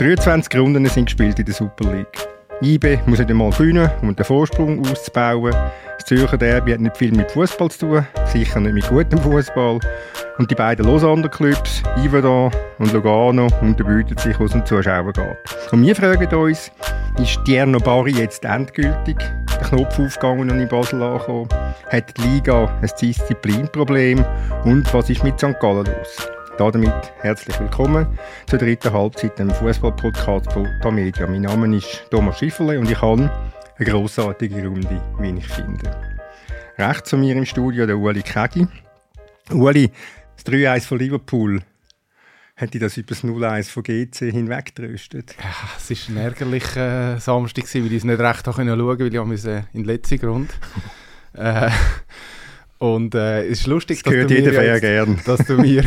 23 Runden sind gespielt in der Super League. IB muss nicht einmal gewinnen, um den Vorsprung auszubauen. Das Zürcher Derby hat nicht viel mit Fußball zu tun, sicher nicht mit gutem Fußball. Und die beiden Lausanne Clubs, Iverdon und Lugano, unterbieten sich, was um Zuschauer geht. Und wir fragen uns, ist Tierno Bari jetzt endgültig der Knopf aufgegangen und in Basel angekommen? Hat die Liga ein Disziplinproblem? Und was ist mit St. Gallen los? Damit herzlich willkommen zur dritten Halbzeit im Fußball-Podcast von Tamedia. Mein Name ist Thomas Schifferle und ich habe eine grossartige Runde, wie ich finde. Rechts zu mir im Studio der Ueli Kegi. Ueli, das 3-1 von Liverpool, hätte das über das 0-1 von GC hinweggetröstet? Ja, es war ein ärgerlicher äh, Samstag, weil ich es nicht recht schauen konnte, weil ich in den letzten Grund. äh, und äh, es ist lustig, das dass, du mir jetzt, gern. dass, du mir,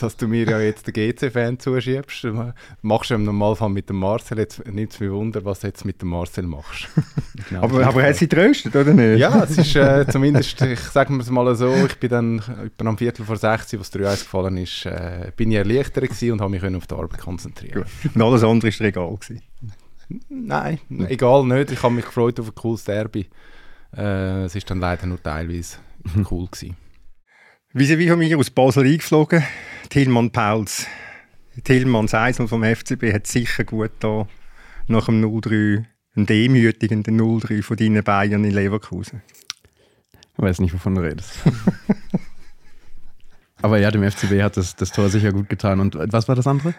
dass du mir ja jetzt den GC-Fan zuschiebst. Du machst ja im Normalfall mit dem Marcel. Jetzt nimmt es mich Wunder, was du jetzt mit dem Marcel machst. genau, aber aber hat sie tröstet, oder nicht? Ja, es ist äh, zumindest, ich sage mir es mal so, ich bin dann etwa am Viertel vor 60, was 3 gefallen ist, äh, bin ich erleichtert gewesen und habe mich auf die Arbeit konzentrieren. Gut. Und alles andere war egal? Gewesen. Nein, egal nicht. Ich habe mich gefreut auf ein cooles Derby. Äh, es ist dann leider nur teilweise cool gewesen. Wie sind wir von mir aus Basel eingeflogen? Tilman Pauls. Tilman Seisel vom FCB hat sicher gut da nach dem 0-3, einem demütigenden 0-3 von deinen Bayern in Leverkusen. Ich weiß nicht, wovon du redest. Aber ja, dem FCB hat das, das Tor sicher gut getan. Und was war das andere?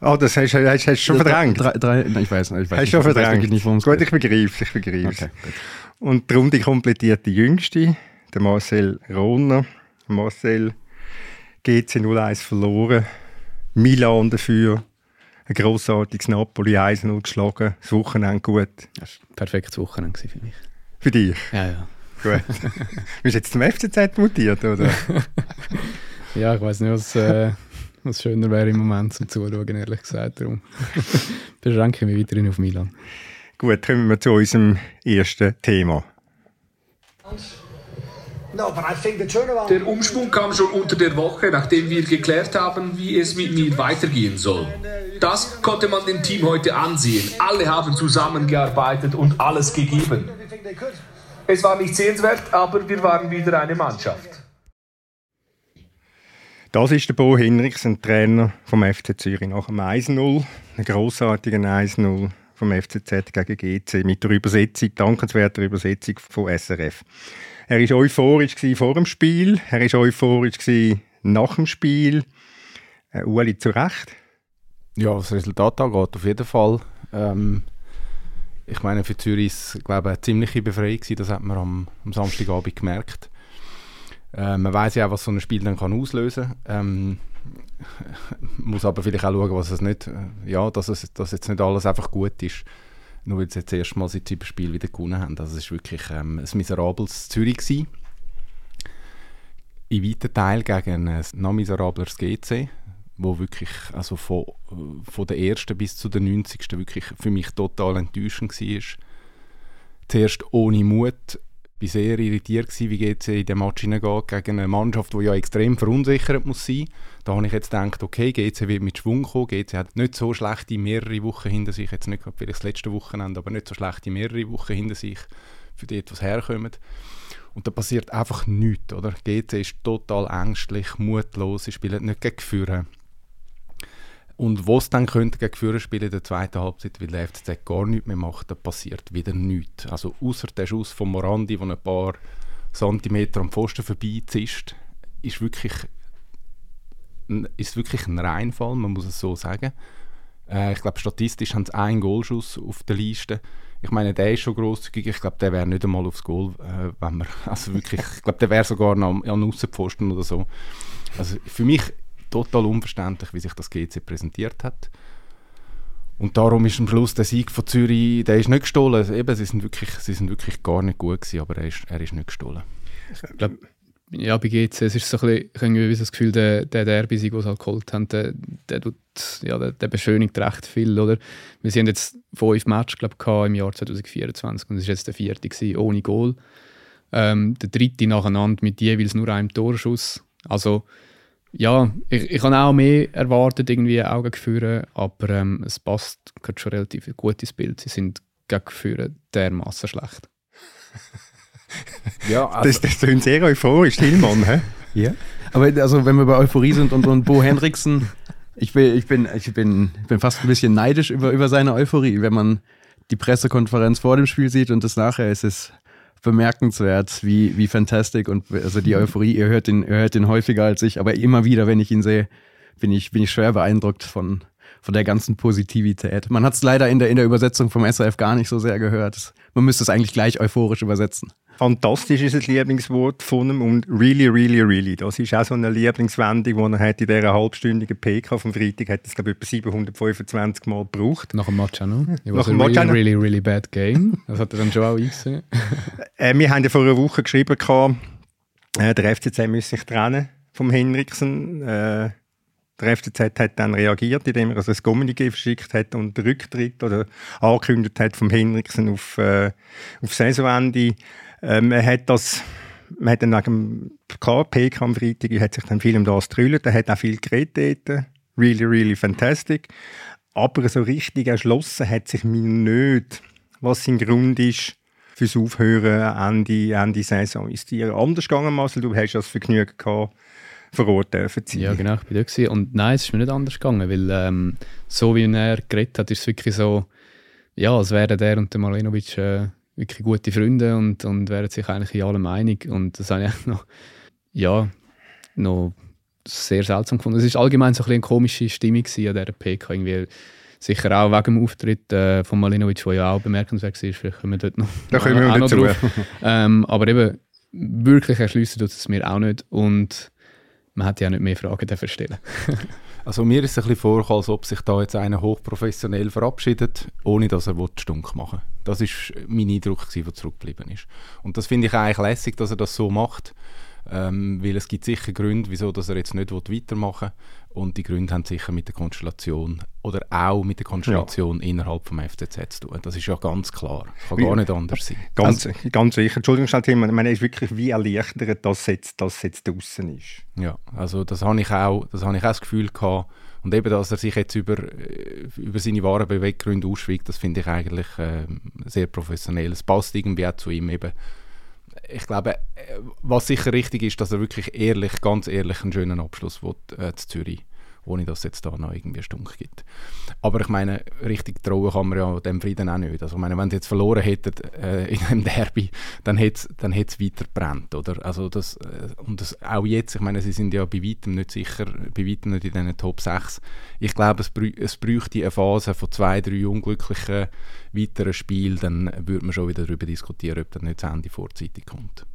Oh, das hast du schon verdrängt. Drei, drei, nein, ich weiß, ich weiß hast nicht. schon verdrängt. Nicht, gut, ich begreife ich begreife okay, Und darum die komplettierte Jüngste der Marcel Rohner. Marcel GC 01 verloren. Milan dafür. Ein grossartiges Napoli 1-0 geschlagen. Das Wochenende gut. Das war ein perfektes Wochenende für mich. Für dich? Ja, ja. Gut. Bist du jetzt zum FCZ mutiert, oder? ja, ich weiß nicht, was, äh, was schöner wäre im Moment zum Zuschauen, ehrlich gesagt. Darum beschränke ich mich weiterhin auf Milan. Gut, kommen wir zu unserem ersten Thema. Der Umschwung kam schon unter der Woche, nachdem wir geklärt haben, wie es mit mir weitergehen soll. Das konnte man dem Team heute ansehen. Alle haben zusammengearbeitet und alles gegeben. Es war nicht sehenswert, aber wir waren wieder eine Mannschaft. Das ist der Bo Hinrichs, ein Trainer vom FC Zürich nach dem 1-0, einem grossartigen 1-0 vom FCZ gegen GC mit der Übersetzung, dankenswerter Übersetzung von SRF. Er war euphorisch vor dem Spiel, er war euphorisch nach dem Spiel. Äh, Uli, zu Recht? Ja, was das Resultat angeht, auf jeden Fall. Ähm, ich meine, für Zürich ist glaube eine ziemliche Befreiung gewesen, das hat man am, am Samstagabend gemerkt. Äh, man weiß ja auch, was so ein Spiel dann kann auslösen kann. Ähm, muss aber vielleicht auch schauen, was es nicht, äh, ja, dass, es, dass jetzt nicht alles einfach gut ist nur weil sie jetzt erstmal seit sieben Spielen wieder gewonnen haben. Also es war wirklich ähm, ein miserables Zürich. Gewesen. In weiten Teil gegen ein noch miserableres GC, wo wirklich also von, von der ersten bis zu der 90. wirklich für mich total enttäuschend war. Zuerst ohne Mut, war sehr irritiert gewesen, wie GC in den Match hineingeht gegen eine Mannschaft, die ja extrem verunsichert muss sein. Da habe ich jetzt gedacht, okay, GC wird mit Schwung kommen. GC hat nicht so schlechte mehrere Wochen hinter sich, jetzt nicht gerade vielleicht das letzte Wochenende, aber nicht so schlechte mehrere Wochen hinter sich, für die etwas herkommen. Und da passiert einfach nichts, oder? GC ist total ängstlich, mutlos, sie spielen nicht gegen Führer. Und was dann könnte gegen Führer spielen in der zweiten Halbzeit, weil der FCZ gar nichts mehr macht, da passiert wieder nichts. Also außer der Schuss von Morandi, der ein paar Zentimeter am Pfosten vorbeizischt, ist wirklich, ist wirklich ein Reinfall, man muss es so sagen. Äh, ich glaube, statistisch haben sie einen Goalschuss auf der Liste. Ich meine, der ist schon grosszügig. Ich glaube, der wäre nicht einmal aufs Goal, äh, wenn man, also wirklich, ich glaube, der wäre sogar noch an, Aussenpfosten oder so. Also für mich total unverständlich, wie sich das GC präsentiert hat. Und darum ist am Schluss der Sieg von Zürich, der ist nicht gestohlen. Eben, sie sind wirklich, sie sind wirklich gar nicht gut gewesen, aber er ist, er ist nicht gestohlen. Ich glaube, ja, bei GC es ist so ein bisschen, ich habe das Gefühl, der, der Derby-Sieg, den sie halt geholt haben, der, der, tut, ja, der, der beschönigt recht viel, oder? Wir haben jetzt fünf Matches, glaube ich, im Jahr 2024 und es war jetzt der vierte gewesen, ohne Goal. Ähm, der dritte nacheinander mit jeweils nur einem Torschuss. Also ja, ich, ich habe auch mehr erwartet, irgendwie Augen geführt, aber ähm, es passt gerade schon relativ gut ins Bild. Sie sind gegen Geführe dermaßen schlecht. ja, also das, das sind sehr euphorisch, Tillmann? Ja. Aber also, wenn wir bei Euphorie sind und, und Bo Henriksen, ich bin, ich, bin, ich, bin, bin fast ein bisschen neidisch über, über seine Euphorie. Wenn man die Pressekonferenz vor dem Spiel sieht und das nachher, ist es bemerkenswert, wie, wie fantastic und also die Euphorie, ihr hört, den, ihr hört den häufiger als ich, aber immer wieder, wenn ich ihn sehe, bin ich, bin ich schwer beeindruckt von, von der ganzen Positivität. Man hat es leider in der, in der Übersetzung vom SRF gar nicht so sehr gehört. Man müsste es eigentlich gleich euphorisch übersetzen. Fantastisch ist das Lieblingswort von ihm und really, really, really. Das ist auch so eine Lieblingswendung, die er hat in dieser halbstündigen PK vom Freitag hat es glaube ich etwa 725 Mal gebraucht. Nach dem Match auch noch. It was Nach dem Match really, really, really bad game. Das hat er dann schon auch eingesehen. äh, wir haben ja vor einer Woche geschrieben, äh, der FCC müsse sich trennen vom Henriksen. Äh, der FCZ hat dann reagiert, indem er also ein Kommuniqué verschickt hat und den Rücktritt oder angekündigt hat vom Henriksen auf, äh, auf Saisonende. Ähm, er hat das, man hat dann wegen KPK am Freitag, hat sich dann viel um das getrüllt, er hat auch viel geredet. Really, really fantastic. Aber so richtig erschlossen hat sich mir nicht, was sein Grund ist fürs Aufhören Ende, Ende Saison. Ist dir anders gegangen, Marcel? Du hast das Vergnügen gehabt, vor Ort dürfen zu Ja, genau, ich bin da Und nein, es ist mir nicht anders gegangen, weil ähm, so wie er geredet hat, ist es wirklich so, ja, als wären der und der Malenovic äh, wirklich gute Freunde und, und wären sich eigentlich in allem einig. Und das habe ich noch, ja, noch sehr seltsam gefunden. Es war allgemein so ein eine komische Stimmung an dieser PK. Irgendwie sicher auch wegen dem Auftritt äh, von Malinovic, der ja auch bemerkenswert war. Vielleicht kommen wir dort noch, da kommen wir auch noch drauf. ähm, aber eben, wirklich erschliessen tut es mir auch nicht. Und man hätte ja nicht mehr Fragen dafür stellen Also mir ist es ein bisschen vorgekommen, als ob sich da jetzt einer hochprofessionell verabschiedet, ohne dass er stunk machen will. Das ist mein Eindruck, der zurückgeblieben ist. Und das finde ich eigentlich lässig, dass er das so macht, ähm, weil es gibt sicher Gründe, wieso dass er jetzt nicht weitermachen will. Und die Gründe haben sicher mit der Konstellation oder auch mit der Konstellation ja. innerhalb vom FCZ zu tun. Das ist ja ganz klar. Kann gar nicht anders sein. Ganz, also, ganz sicher. Entschuldigung, schnell, Tim. Ich meine, ist wirklich wie erleichtert, dass jetzt, dass jetzt draußen ist. Ja, also das habe ich auch, das habe ich auch das Gefühl gehabt. Und eben, dass er sich jetzt über, äh, über seine wahren Beweggründe ausschweigt, das finde ich eigentlich äh, sehr professionell. Es passt irgendwie auch zu ihm eben ich glaube, äh, was sicher richtig ist, dass er wirklich ehrlich, ganz ehrlich einen schönen Abschluss will, äh, zu Zürich ohne dass es jetzt da noch irgendwie Stunk gibt. Aber ich meine, richtig trauen kann man ja dem Frieden auch nicht. Also ich meine, wenn sie jetzt verloren hätten äh, in einem Derby, dann hätte es dann weiter brennt, oder? Also das, äh, und das, auch jetzt, ich meine, sie sind ja bei weitem nicht sicher, bei weitem nicht in diesen Top 6. Ich glaube, es, brü es bräuchte eine Phase von zwei, drei unglücklichen weiteren Spielen, dann würde man schon wieder darüber diskutieren, ob das nicht das Ende vorzeitig kommt.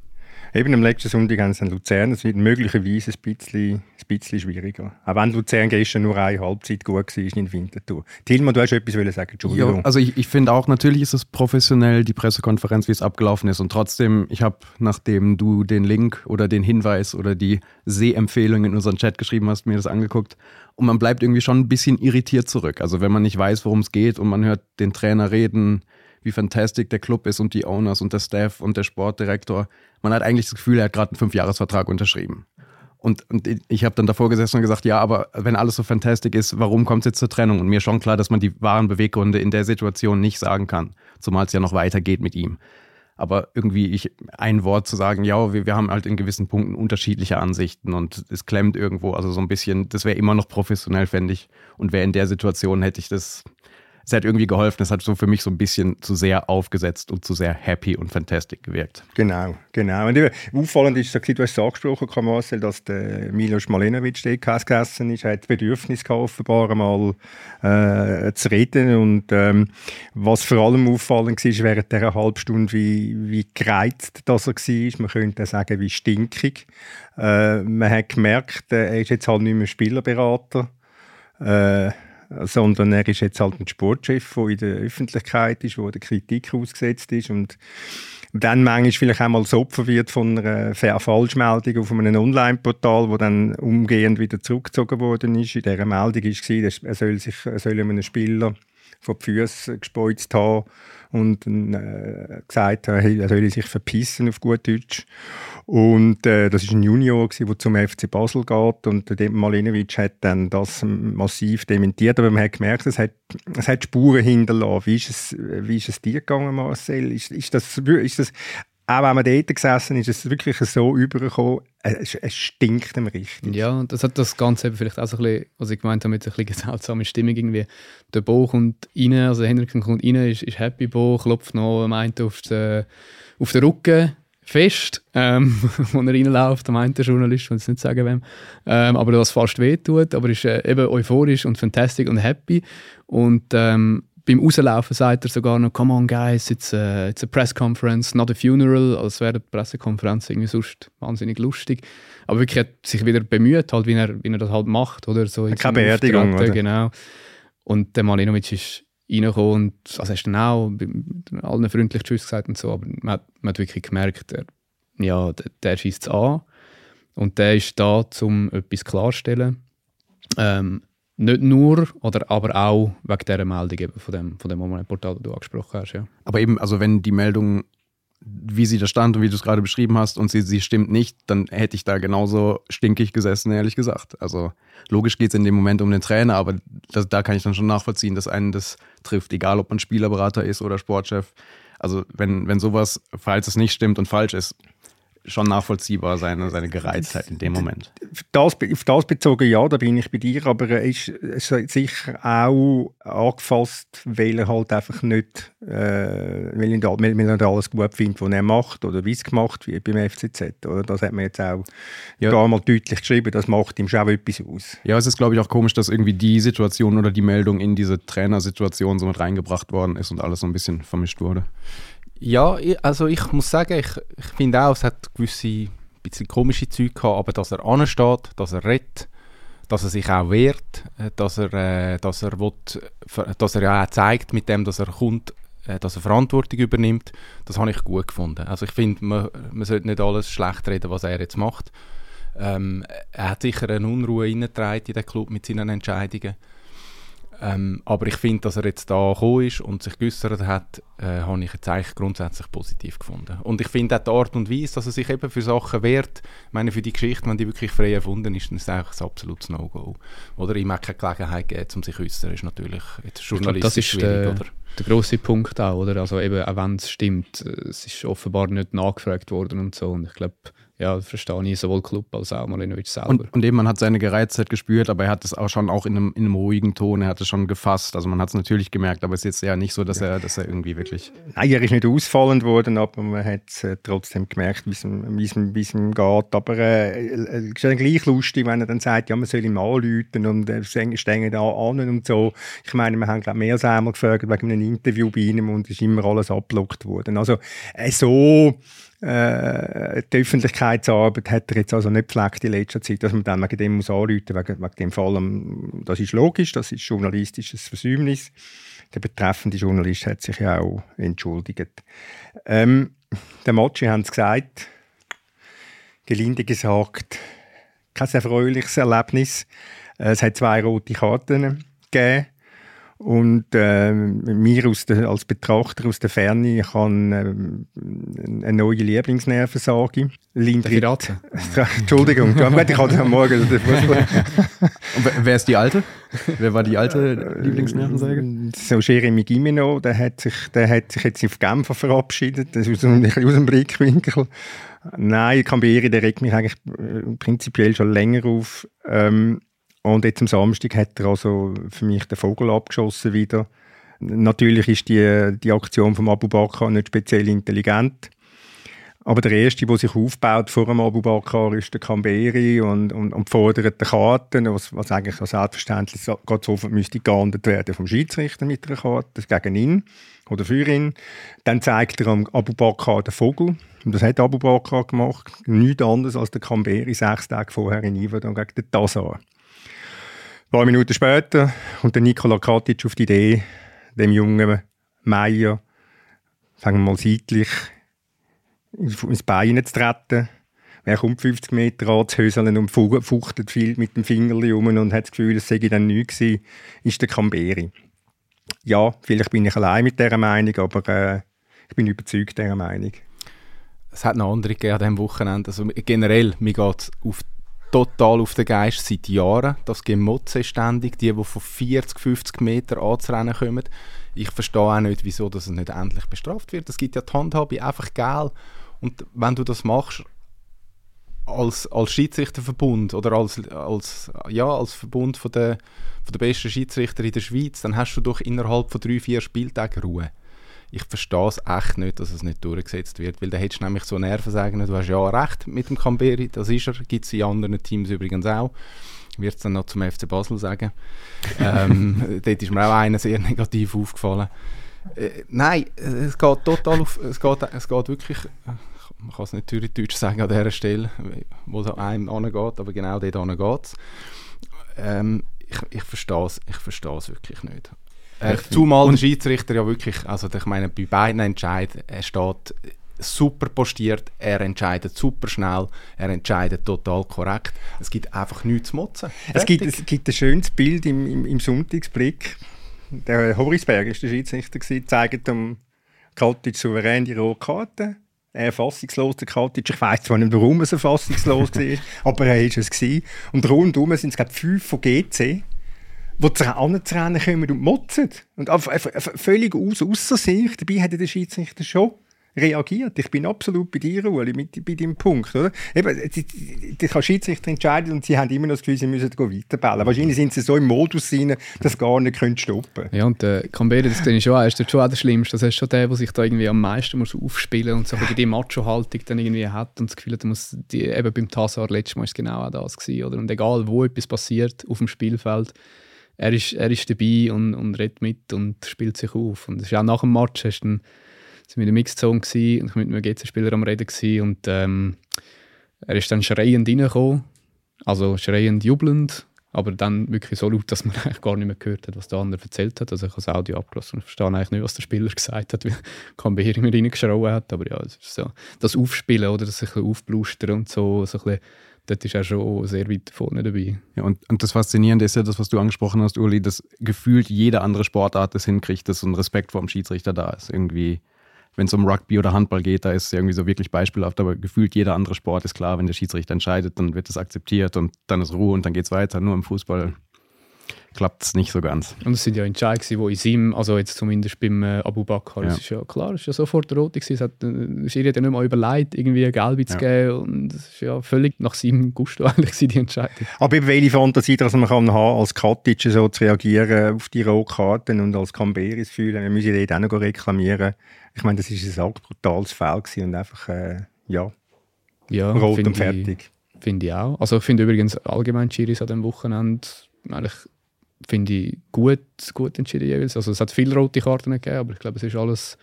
Eben am letzten Sonntag haben sie Luzern. Es wird möglicherweise ein bisschen, ein bisschen schwieriger. Auch wenn Luzern gestern nur eine Halbzeit gut war in Winterthur. Tilman, du hast etwas sagen, Entschuldigung. Ja, also ich, ich finde auch, natürlich ist es professionell, die Pressekonferenz, wie es abgelaufen ist. Und trotzdem, ich habe, nachdem du den Link oder den Hinweis oder die Sehempfehlung in unseren Chat geschrieben hast, mir das angeguckt. Und man bleibt irgendwie schon ein bisschen irritiert zurück. Also wenn man nicht weiß, worum es geht und man hört den Trainer reden, wie fantastisch der Club ist und die Owners und der Staff und der Sportdirektor. Man hat eigentlich das Gefühl, er hat gerade einen Fünfjahresvertrag unterschrieben. Und, und ich habe dann davor gesessen und gesagt, ja, aber wenn alles so fantastisch ist, warum kommt es jetzt zur Trennung? Und mir schon klar, dass man die wahren Beweggründe in der Situation nicht sagen kann, zumal es ja noch weitergeht mit ihm. Aber irgendwie ich, ein Wort zu sagen, ja, wir, wir haben halt in gewissen Punkten unterschiedliche Ansichten und es klemmt irgendwo, also so ein bisschen, das wäre immer noch professionell, fände ich. Und wäre in der Situation, hätte ich das es hat irgendwie geholfen. Es hat so für mich so ein bisschen zu sehr aufgesetzt und zu sehr happy und fantastic gewirkt. Genau, genau. Und auffallend ist, du hast es angesprochen, Marcel, dass der Milos Malenovic dort gegessen ist. Er hat das Bedürfnis gehabt, offenbar mal äh, zu reden. Und ähm, was vor allem auffallend war, während dieser halben Stunde, wie, wie gereizt dass er war. Man könnte sagen, wie stinkig. Äh, man hat gemerkt, er ist jetzt halt nicht mehr Spielerberater. Äh, sondern er ist jetzt halt ein Sportchef, der in der Öffentlichkeit ist, der der Kritik ausgesetzt ist und dann manchmal vielleicht einmal das Opfer wird von einer Falschmeldung auf einem Online-Portal, wo dann umgehend wieder zurückgezogen worden ist. In dieser Meldung war, er soll, sich, er soll einem Spieler vor die Füße gespeuzt habe und äh, gesagt habe, er soll sich verpissen auf gut Deutsch. Und äh, das ist ein Junior, der zum FC Basel geht und der Malinovic hat dann das massiv dementiert, aber man hat gemerkt, es hat, es hat Spuren hinterlassen. Wie ist es, wie ist es dir gegangen, Marcel? Ist, ist, das, ist das auch wenn man dort gesessen ist, ist es wirklich so übergekommen, es, es stinkt ihm richtig. Ja, das hat das Ganze eben vielleicht auch so ein bisschen, was ich gemeint habe, mit ein bisschen seltsamer Stimmung irgendwie. Der Bo kommt rein, also Henriksen kommt rein, ist, ist happy Bo, klopft noch, meint auf den, auf den Rücken fest, ähm, wo er reinläuft, meint der Journalist, ich will es nicht sagen wem, ähm, aber das fast wehtut, aber ist äh, eben euphorisch und fantastisch und happy und ähm, beim Rauslaufen sagt er sogar noch, come on guys, it's a, it's a press conference, not a funeral, als wäre die Pressekonferenz irgendwie sonst wahnsinnig lustig. Aber wirklich hat sich wieder bemüht, halt, wie, er, wie er das halt macht. Oder so Keine Beerdigung, oder? Genau. Und der Malinovic ist reingekommen und also hast dann auch allen freundlich Tschüss gesagt und so, aber man hat, man hat wirklich gemerkt, er, ja, der, der schießt es an und der ist da, um etwas klarzustellen. Ähm, nicht nur, oder aber auch wegen dieser Meldung eben von dem, von dem Online-Portal, das du angesprochen hast. Ja. Aber eben, also wenn die Meldung, wie sie da stand und wie du es gerade beschrieben hast, und sie, sie stimmt nicht, dann hätte ich da genauso stinkig gesessen, ehrlich gesagt. Also logisch geht es in dem Moment um den Trainer, aber das, da kann ich dann schon nachvollziehen, dass einen das trifft, egal ob man Spielerberater ist oder Sportchef. Also wenn, wenn sowas, falls es nicht stimmt und falsch ist, schon nachvollziehbar, seine, seine Gereiztheit in dem Moment. Das, auf das bezogen, ja, da bin ich bei dir, aber er ist, sicher auch angefasst, weil er halt einfach nicht, äh, weil, er, weil er alles gut findet, was er macht oder wie es gemacht wird beim FCZ. Oder? Das hat man jetzt auch ja. da mal deutlich geschrieben, das macht ihm schon auch etwas aus. Ja, es ist, glaube ich, auch komisch, dass irgendwie die Situation oder die Meldung in diese Trainersituation so mit reingebracht worden ist und alles so ein bisschen vermischt wurde. Ja, also ich muss sagen, ich, ich finde auch, es hat gewisse bisschen komische Züge gehabt, aber dass er ansteht, dass er redet, dass er sich auch wehrt, äh, dass er, äh, dass er, will, dass er ja auch zeigt mit dem, dass er kommt, äh, dass er Verantwortung übernimmt, das habe ich gut gefunden. Also ich finde, man, man sollte nicht alles schlecht reden, was er jetzt macht. Ähm, er hat sicher eine Unruhe in den Club mit seinen Entscheidungen. Ähm, aber ich finde, dass er jetzt da gekommen ist und sich geäußert hat, äh, habe ich jetzt eigentlich grundsätzlich positiv gefunden. Und ich finde auch die Art und Weise, dass er sich eben für Sachen wehrt, ich meine, für die Geschichte, wenn die wirklich frei erfunden ist, dann ist es eigentlich ein absolutes No-Go. Oder ihm auch keine Gelegenheit geben, um sich zu äußern, ist natürlich jetzt journalistisch das ist schwierig, der, oder? der grosse Punkt auch, oder? Also eben, auch wenn es stimmt, es ist offenbar nicht nachgefragt worden und so. Und ich glaube, ja, verstehe ich sowohl Club als auch Malinovic selber. Und, und eben, man hat seine Gereiztheit gespürt, aber er hat es auch schon auch in einem, in einem ruhigen Ton, er hat es schon gefasst. Also man hat es natürlich gemerkt, aber es ist jetzt ja nicht so, dass er, dass er irgendwie wirklich. Nein, er ist nicht ausfallend worden, aber man hat es äh, trotzdem gemerkt, wie es ihm geht. Aber äh, es ist dann gleich lustig, wenn er dann sagt, ja, man soll ihm anrufen und äh, stehen da an und so. Ich meine, wir haben glaube mehr als einmal gefragt wegen einem Interview bei ihm und es ist immer alles abgelockt worden. Also äh, so äh, die Öffentlichkeitsarbeit hat er jetzt also nicht gepflegt in letzter Zeit, dass man dann wegen dem muss anrufen, wegen, wegen dem Fall. Das ist logisch, das ist journalistisches Versäumnis. Der betreffende Journalist hat sich ja auch entschuldigt. Ähm, der Motschi hat es gesagt, gelinde gesagt, kein erfreuliches Erlebnis. Es hat zwei rote Karten gegeben. Und äh, mir aus der, als Betrachter aus der Ferne ich habe äh, eine neue Lieblingsnervensage. Lindrit. Entschuldigung, ich hatte am Morgen. Und wer ist die alte? Wer war die alte Lieblingsnervensage? So Jeremy Gimeno, der hat sich, der hat sich jetzt auf Genfer verabschiedet, das ist aus einem, aus dem Blickwinkel. Nein, Camberi, der regt mich eigentlich äh, prinzipiell schon länger auf. Ähm, und jetzt am Samstag hat er also für mich den Vogel abgeschossen wieder. Natürlich ist die, die Aktion von Abu Bakr nicht speziell intelligent. Aber der Erste, der sich aufbaut vor dem Abu Bakr, ist der Kamberi und, und, und fordert die Karten, was, was eigentlich so selbstverständlich gerade so müsste geahndet werden vom Schiedsrichter mit einer Karte gegen ihn oder für ihn. Dann zeigt er am Abu Bakr den Vogel. Und das hat Abu Bakr gemacht. Nichts anderes als der Kamberi sechs Tage vorher in Iverdon gegen den Tazar. Ein paar Minuten später kommt der Nikola Katic auf die Idee, dem jungen Meier, sagen wir mal seitlich, ins Bein zu treten. Er kommt 50 Meter an, zu höseln und fuchtet viel mit dem Finger um und hat das Gefühl, es sei dann nichts gewesen, ist der Camberi. ja, vielleicht bin ich allein mit dieser Meinung, aber äh, ich bin überzeugt dieser Meinung. Es hat noch andere gegeben an diesem Wochenende. Also generell, mir geht es total auf den Geist seit Jahren. Das Gemotze ständig, die, die von 40, 50 Metern anzurennen kommen. Ich verstehe auch nicht, wieso das nicht endlich bestraft wird. Es gibt ja die Handhabe einfach geil. Und wenn du das machst, als, als Schiedsrichterverbund oder als, als, ja, als Verbund von der, von der besten Schiedsrichter in der Schweiz, dann hast du doch innerhalb von drei, vier Spieltagen Ruhe. Ich verstehe es echt nicht, dass es nicht durchgesetzt wird, weil da hättest du nämlich so Nerven sagen, du hast ja recht mit dem Camberi, das ist er, gibt es in anderen Teams übrigens auch. Wird es dann noch zum FC Basel sagen. ähm, dort ist mir auch einer sehr negativ aufgefallen. Äh, nein, es geht total auf, es geht, es geht wirklich, man kann es nicht Deutsch sagen an dieser Stelle, wo es einem angeht, aber genau dort geht es. Ähm, ich, ich verstehe es ich wirklich nicht. Äh, zumal der Schiedsrichter ja wirklich, also ich meine, bei beiden Entscheiden, er steht super postiert, er entscheidet super schnell, er entscheidet total korrekt. Es gibt einfach nichts zu motzen. Es gibt, es gibt ein schönes Bild im, im, im Sonntagsblick. Der Horisberg ist der Schiedsrichter, gewesen, zeigt dem Kaltic souverän die rote Karte. Er fassungslos, der Kaltic. Ich weiß zwar nicht, warum er so fassungslos war, aber er war es. Gewesen. Und rundum sind es, glaube fünf von GC die anzurennen kommen und motzen. Und völlig aus, ausser sich. Dabei hat der Schiedsrichter schon reagiert. Ich bin absolut bei dir, Ueli, mit, bei deinem Punkt. Oder? Eben, der Schiedsrichter entscheiden und sie haben immer noch das Gefühl, sie müssen weiterbellen. Wahrscheinlich sind sie so im Modus rein, dass sie gar nicht stoppen können. Ja, und äh, Cambere, das ist schon, ist schon auch der Schlimmste. Das ist schon der, der sich da irgendwie am meisten muss aufspielen und so die Macho-Haltung dann irgendwie hat und das Gefühl hat, muss die, eben beim Tassar letztes Mal ist genau auch das gewesen, oder? Und egal, wo etwas passiert auf dem Spielfeld, er ist, er ist dabei und, und redet mit und spielt sich auf. Und das ist auch nach dem Match, hast dann, sind wir in der Mixzone und ich mit einem GC-Spieler am Reden gewesen, und ähm, er ist dann schreiend reingekommen, also schreiend jubelnd, aber dann wirklich so laut, dass man eigentlich gar nicht mehr gehört hat, was der andere erzählt hat. Also ich habe das Audio abgelassen und verstehe eigentlich nicht, was der Spieler gesagt hat, weil Cambeer immer reingeschrauen hat, aber ja, es ist so, das Aufspielen oder das sich ein bisschen aufblustern und so, so ein bisschen dort ist er schon sehr weit vorne dabei. Ja, und, und das Faszinierende ist ja das, was du angesprochen hast, Uli, dass gefühlt jede andere Sportart das hinkriegt, dass so ein Respekt vor dem Schiedsrichter da ist. Irgendwie, wenn es um Rugby oder Handball geht, da ist es irgendwie so wirklich beispielhaft, aber gefühlt jeder andere Sport ist klar, wenn der Schiedsrichter entscheidet, dann wird das akzeptiert und dann ist Ruhe und dann geht es weiter. Nur im Fußball klappt es nicht so ganz. Und es sind ja Entscheidungen, die in seinem, also jetzt zumindest beim äh, Abu Bakr, ja. das ist ja klar, es ist ja sofort rot gewesen. Es hat, äh, Schiri hat ja nicht mal überlegt, irgendwie eine Gelbe zu ja. geben und es ist ja völlig nach seinem Gusto eigentlich die Entscheidung. Aber eben welche Fantasie, dass man kann haben, als Katic so zu reagieren auf die Rotkarten und als Camberis fühlen, wir müssen dort auch noch reklamieren. Ich meine, das ist ein brutales Fall und einfach, äh, ja, ja, rot und fertig. Finde ich auch. Also ich finde übrigens allgemein Schiris an diesem Wochenende eigentlich finde ich, gut, gut entschieden jeweils. Also es hat viele rote Karten gegeben, aber ich glaube, es ist alles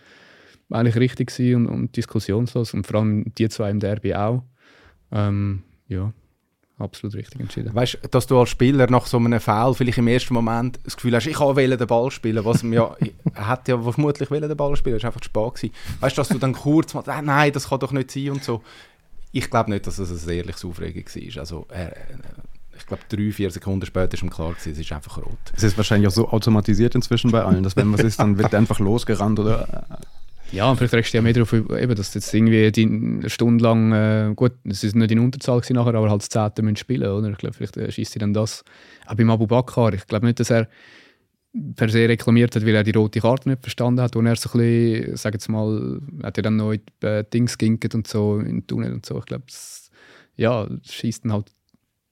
eigentlich richtig und, und diskussionslos. Und vor allem die zwei im Derby auch. Ähm, ja, absolut richtig entschieden. Weißt du, dass du als Spieler nach so einem Foul vielleicht im ersten Moment das Gefühl hast, ich kann den Ball spielen, was ja, er hat ja vermutlich den Ball spielen, das war einfach spät gewesen. Weißt du, dass du dann kurz mal, äh, nein, das kann doch nicht sein und so. Ich glaube nicht, dass es ein ehrliches Aufregung war. Also, er, ich glaube, drei, vier Sekunden später ist ihm klar gewesen, es ist einfach rot. Es ist wahrscheinlich auch so automatisiert inzwischen bei allen, dass wenn was ist, dann wird einfach losgerannt oder... Ja, und vielleicht regst du ja mehr darauf, eben, dass jetzt irgendwie die, eine Stunde lang, äh, gut, es ist nicht in Unterzahl gewesen nachher, aber halt das Zehnte müssen spielen, oder? Ich glaube, vielleicht äh, schießt sie dann das. Aber beim Abu Bakr, ich glaube nicht, dass er per se reklamiert hat, weil er die rote Karte nicht verstanden hat und er so ein bisschen, sag jetzt mal, hat er dann die, äh, Dings ginket und so, in den Tunnel und so. Ich glaube, ja, schießt dann halt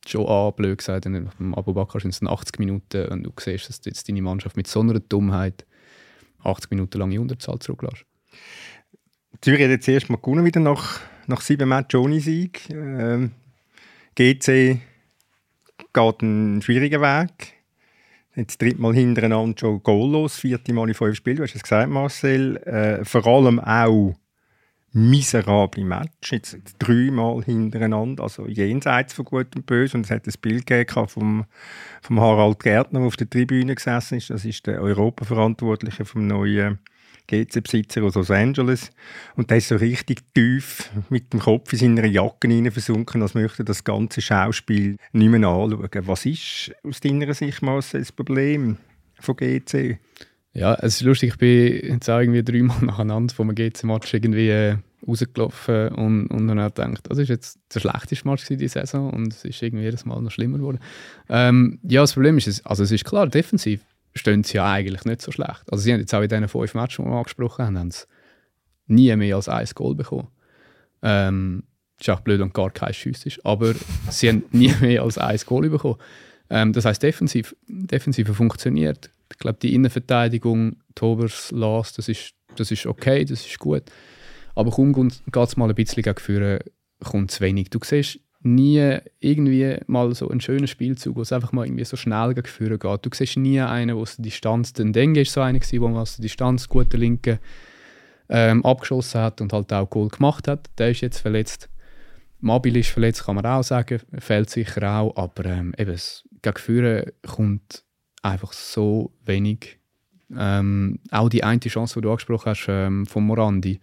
schon an, blöd gesagt. Beim Abu Bakr sind es 80 Minuten und du siehst, dass jetzt deine Mannschaft mit so einer Dummheit 80 Minuten lang in Unterzahl zurücklässt. Zürich hat jetzt erst mal gewonnen wieder nach, nach sieben Matches ohne Sieg. Ähm, GC geht einen schwierigen Weg. Jetzt drittmal hintereinander schon goallos, vierte Mal in fünf Spielen, du hast es gesagt, Marcel. Äh, vor allem auch miserable Match, jetzt dreimal hintereinander, also jenseits von Gut und Böse. Und es hat ein Bild gegeben vom, vom Harald Gärtner, der auf der Tribüne gesessen ist. Das ist der Europaverantwortliche vom neuen GC-Besitzer aus Los Angeles. Und der ist so richtig tief mit dem Kopf in seine Jacke hinein versunken, als möchte das ganze Schauspiel nicht mehr anschauen. Was ist aus deiner Sicht, Marcel, das Problem von GC? Ja, es ist lustig, ich bin jetzt auch irgendwie dreimal nacheinander vom GC-Match irgendwie äh, rausgelaufen und, und dann habe gedacht, das ist jetzt der schlechteste Match dieser Saison und es ist irgendwie jedes Mal noch schlimmer geworden. Ähm, ja, das Problem ist, also es ist klar, defensiv stehen sie ja eigentlich nicht so schlecht. Also sie haben jetzt auch in diesen fünf Matches, die wir angesprochen haben, haben sie nie mehr als ein Goal bekommen. Ähm, ist auch blöd und gar kein Schuss ist, aber sie haben nie mehr als ein Goal bekommen. Ähm, das heißt defensiv, defensiv funktioniert. Ich glaube, die Innenverteidigung, Tobers, Lars, das ist, das ist okay, das ist gut. Aber kaum geht es mal ein bisschen gegen Führen, kommt es wenig. Du siehst nie irgendwie mal so einen schönen Spielzug, wo es einfach mal irgendwie so schnell gegen Führen geht. Du siehst nie einen, wo es die Distanz, den Denge ist so einer gewesen, wo man aus der Distanz gute Linke ähm, abgeschossen hat und halt auch Goal gemacht hat. Der ist jetzt verletzt. Mobil ist verletzt, kann man auch sagen, fehlt sicher auch, aber ähm, eben, gegen Führen kommt einfach so wenig. Ähm, auch die eine Chance, die du angesprochen hast, ähm, von Morandi.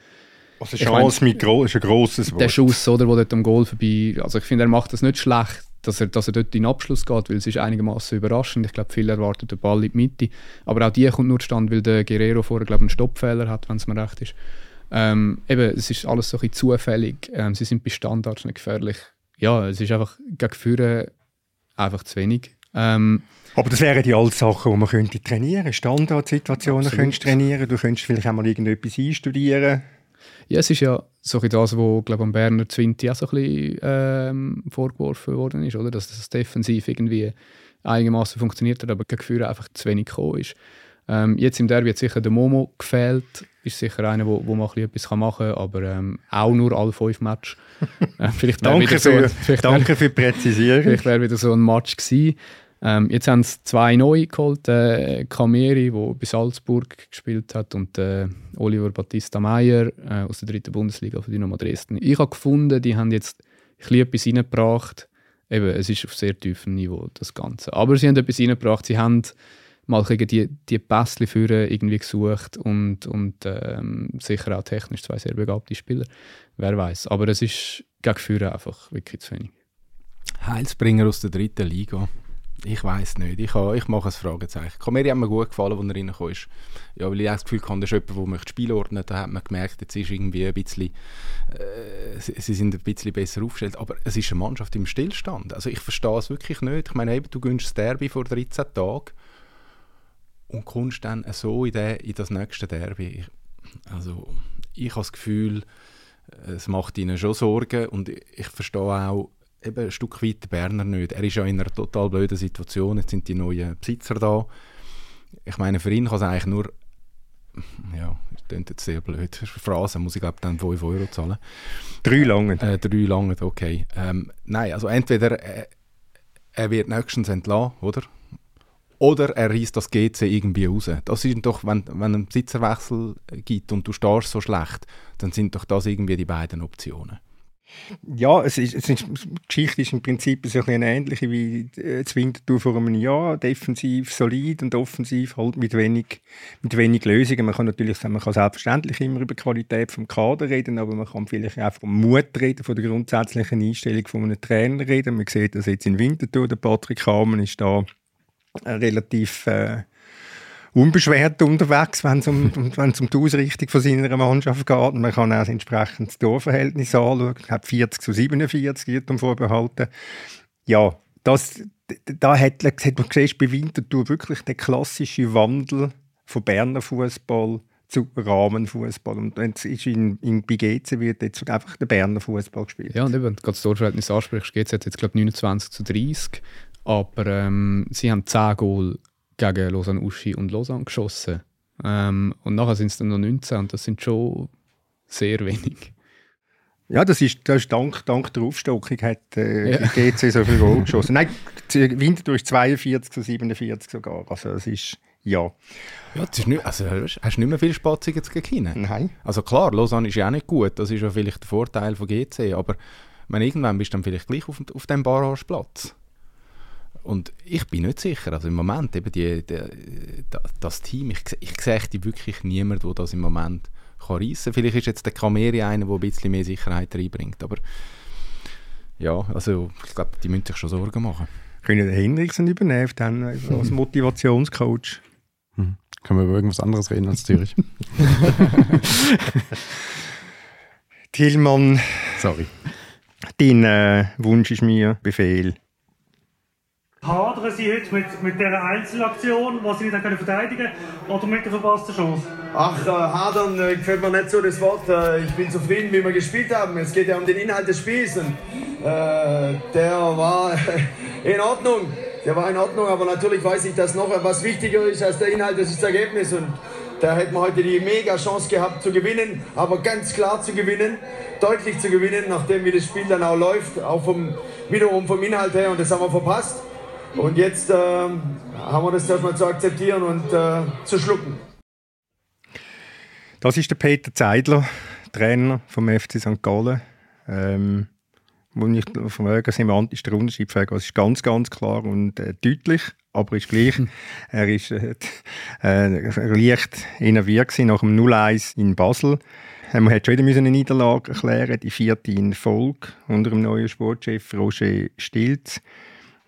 Also Chance mit gro ist ein grosses Wort. Der Schuss, oder, wo dort am Goal vorbei... Also ich finde, er macht das nicht schlecht, dass er, dass er dort in den Abschluss geht, weil es ist einigermaßen überraschend. Ich glaube, viele erwarten den Ball in die Mitte. Aber auch die kommt nur stand, weil der Guerrero vorher, glaube einen Stoppfehler hat, wenn es mir recht ist. Ähm, eben, es ist alles so ein bisschen zufällig. Ähm, sie sind bei Standards nicht gefährlich. Ja, es ist einfach gegen Führen einfach zu wenig. Ähm, aber das wären die alles Sachen, die man könnte trainieren könnte. Standardsituationen könntest trainieren. Du könntest vielleicht auch mal irgendetwas einstudieren. Ja, es ist ja so das, was glaube am Berner Zwinti auch so ein bisschen ähm, vorgeworfen worden ist, oder? dass das defensiv irgendwie einigermaßen funktioniert hat, aber gegen Führer einfach zu wenig gekommen ist. Ähm, jetzt im Derby hat sicher der Momo gefehlt, ist sicher einer, wo, wo man etwas machen kann, aber ähm, auch nur alle fünf Matches. Äh, vielleicht danke, so ein, für, danke wär, für die Präzisierung. Vielleicht wäre wieder so ein Match gewesen. Ähm, jetzt haben sie zwei neue geholt, äh, Kameri, der bei Salzburg gespielt hat, und äh, Oliver Battista Meyer äh, aus der dritten Bundesliga von Dynamo Dresden. Ich habe gefunden, die haben jetzt etwas reingebracht. Eben, es ist auf sehr tiefem Niveau, das Ganze. Aber sie haben etwas reingebracht. Sie haben mal die, die Pässe für irgendwie gesucht und, und ähm, sicher auch technisch zwei sehr begabte Spieler. Wer weiß. Aber es ist gegen Führer einfach wirklich zu wenig. Heilsbringer aus der dritten Liga. Ich weiß nicht. Ich, habe, ich mache ein Fragezeichen. Kameri hat mir gut gefallen, als er reingekommen ist. Ja, weil ich das Gefühl hatte, das ist jemand, der möchte Spiel ordnen Da hat man gemerkt, jetzt ist irgendwie ein bisschen, äh, sie, sie, sind ein bisschen besser aufgestellt. Aber es ist eine Mannschaft im Stillstand. Also ich verstehe es wirklich nicht. Ich meine, eben, du gönnst das Derby vor 13 Tagen und kommst dann so in, den, in das nächste Derby. Also ich habe das Gefühl, es macht ihnen schon Sorgen und ich verstehe auch, eben ein Stück weit Berner nicht. Er ist ja in einer total blöden Situation. Jetzt sind die neuen Besitzer da. Ich meine, für ihn kann es eigentlich nur. Ja, das klingt jetzt sehr blöd. Phrase muss ich glaube dann 5 Euro zahlen. Drei lange. Äh, drei lange, okay. Ähm, nein, also entweder äh, er wird nächstens entlassen, oder? Oder er reißt das GC irgendwie raus. Das sind doch, wenn, wenn einen Besitzerwechsel gibt und du starrst so schlecht, dann sind doch das irgendwie die beiden Optionen. Ja, es ist, es ist, die Geschichte ist im Prinzip so ein ähnliche wie äh, das Winterthur vor einem Jahr. Defensiv solid und offensiv halt mit wenig, mit wenig Lösungen. Man kann natürlich man kann selbstverständlich immer über die Qualität des Kader reden, aber man kann vielleicht auch vom Mut reden, von der grundsätzlichen Einstellung von einem Trainer reden. Man sieht das jetzt in Winterthur. Der Patrick Hamann ist da äh, relativ... Äh, unbeschwert unterwegs, wenn es um, um die Ausrichtung von seiner Mannschaft geht. Man kann auch das Torverhältnis anschauen. Ich habe 40 zu 47 Irrtum vorbehalten. Ja, das, da hat, hat man gesehen, bei Winterthur wirklich der klassische Wandel von Berner Fußball zu Rahmenfußball. Und ist in, in, bei GC wird jetzt einfach der Berner Fußball gespielt. Ja, und eben, wenn du das Torverhältnis ansprichst, GC hat jetzt, glaube ich, 29 zu 30. Aber ähm, sie haben 10 Goal gegen Lausanne Uschi und Lausanne geschossen. Ähm, und nachher sind es dann noch 19 und das sind schon sehr wenig. Ja, das ist, das ist dank, dank der Aufstockung hat äh, ja. die GC so viel Goal geschossen. Nein, Winterthur ist 42 zu 47 sogar. Also es ist, ja. Ja, das ist nicht, also hast du nicht mehr viel Spatzig jetzt gegen Nein. Also klar, Lausanne ist ja auch nicht gut, das ist ja vielleicht der Vorteil von GC, aber wenn irgendwann bist du dann vielleicht gleich auf, auf dem Barrageplatz. Und ich bin nicht sicher, also im Moment eben die, die, das Team, ich, ich sehe wirklich niemanden, der das im Moment kann reissen kann. Vielleicht ist jetzt der Kameri einer, der ein bisschen mehr Sicherheit reinbringt, aber ja, also ich glaube, die müssen sich schon Sorgen machen. Können den Henriksen übernehmen, dann als Motivationscoach? Mhm. Können wir über irgendwas anderes reden als Zürich? Tillmann. Sorry. Dein äh, Wunsch ist mir Befehl. Hadern Sie heute mit, mit dieser Einzelaktion, was Sie nicht können verteidigen oder mit der verpassten Chance? Ach, äh, hadern äh, gefällt mir nicht so das Wort. Äh, ich bin zufrieden, wie wir gespielt haben. Es geht ja um den Inhalt des Spiels. Und, äh, der war in Ordnung. Der war in Ordnung, aber natürlich weiß ich, dass noch was wichtiger ist als der Inhalt, das ist das Ergebnis. Und da hätten wir heute die mega Chance gehabt zu gewinnen, aber ganz klar zu gewinnen, deutlich zu gewinnen, nachdem wie das Spiel dann auch läuft, auch vom, wiederum vom Inhalt her. Und das haben wir verpasst. Und jetzt äh, haben wir das erstmal zu akzeptieren und äh, zu schlucken. Das ist der Peter Zeidler, Trainer vom FC St. Gallen. Ähm, wo ich von wegen semantisch der Unterschied frage, es ist ganz, ganz klar und äh, deutlich, aber ist gleich. er ist äh, äh, leicht innerviert nach dem 0-1 in Basel. Man hat schon wieder eine Niederlage erklären, die vierte in Folge unter dem neuen Sportchef Roger Stilz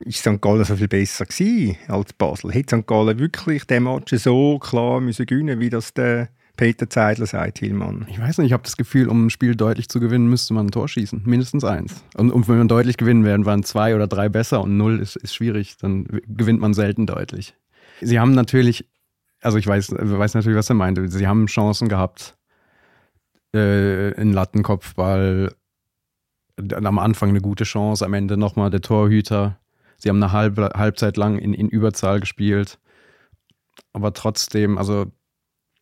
ist St. Gallen so viel besser gewesen als Basel? Hätte St. Gallen wirklich den Match so klar müssen gewinnen wie das der Peter Zeidler sagt, Hillmann? Ich weiß nicht, ich habe das Gefühl, um ein Spiel deutlich zu gewinnen, müsste man ein Tor schießen. Mindestens eins. Und, und wenn man deutlich gewinnen werden, waren zwei oder drei besser und null ist, ist schwierig. Dann gewinnt man selten deutlich. Sie haben natürlich, also ich weiß, weiß natürlich, was er meinte. Sie haben Chancen gehabt, äh, einen Lattenkopfball, am Anfang eine gute Chance, am Ende nochmal der Torhüter Sie haben eine halbe Halbzeit lang in, in Überzahl gespielt. Aber trotzdem, also,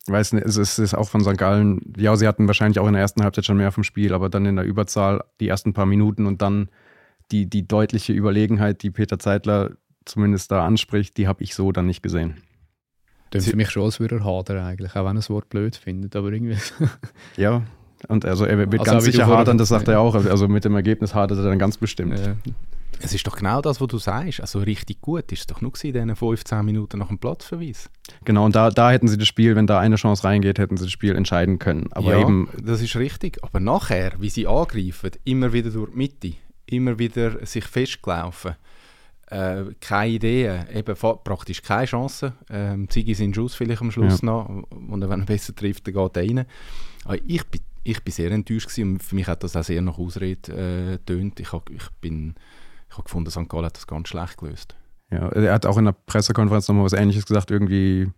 ich weiß nicht, es ist, auch von St. Gallen, ja, sie hatten wahrscheinlich auch in der ersten Halbzeit schon mehr vom Spiel, aber dann in der Überzahl die ersten paar Minuten und dann die, die deutliche Überlegenheit, die Peter Zeitler zumindest da anspricht, die habe ich so dann nicht gesehen. Das für mich schon, als würde er hadern eigentlich, auch wenn er das Wort blöd findet, aber irgendwie. ja, und also er wird also ganz sicher hadern, das sagt er auch. Also mit dem Ergebnis hadert er dann ganz bestimmt. Ja. Es ist doch genau das, was du sagst. Also richtig gut ist es doch nur in diesen 15 Minuten nach dem Platzverweis. Genau, und da, da hätten sie das Spiel, wenn da eine Chance reingeht, hätten sie das Spiel entscheiden können. Aber ja, eben, das ist richtig. Aber nachher, wie sie angreifen, immer wieder durch die Mitte, immer wieder sich festgelaufen, äh, keine Ideen, eben praktisch keine Chance. Ähm, Ziggy sind Schuss vielleicht am Schluss ja. noch und wenn er besser trifft, dann geht er rein. Aber ich bin, ich bin sehr enttäuscht gewesen und für mich hat das auch sehr nach Ausrede äh, Ich, ich bin ich habe gefunden, St. Gallen hat das ganz schlecht gelöst. Ja, er hat auch in der Pressekonferenz nochmal was Ähnliches gesagt, irgendwie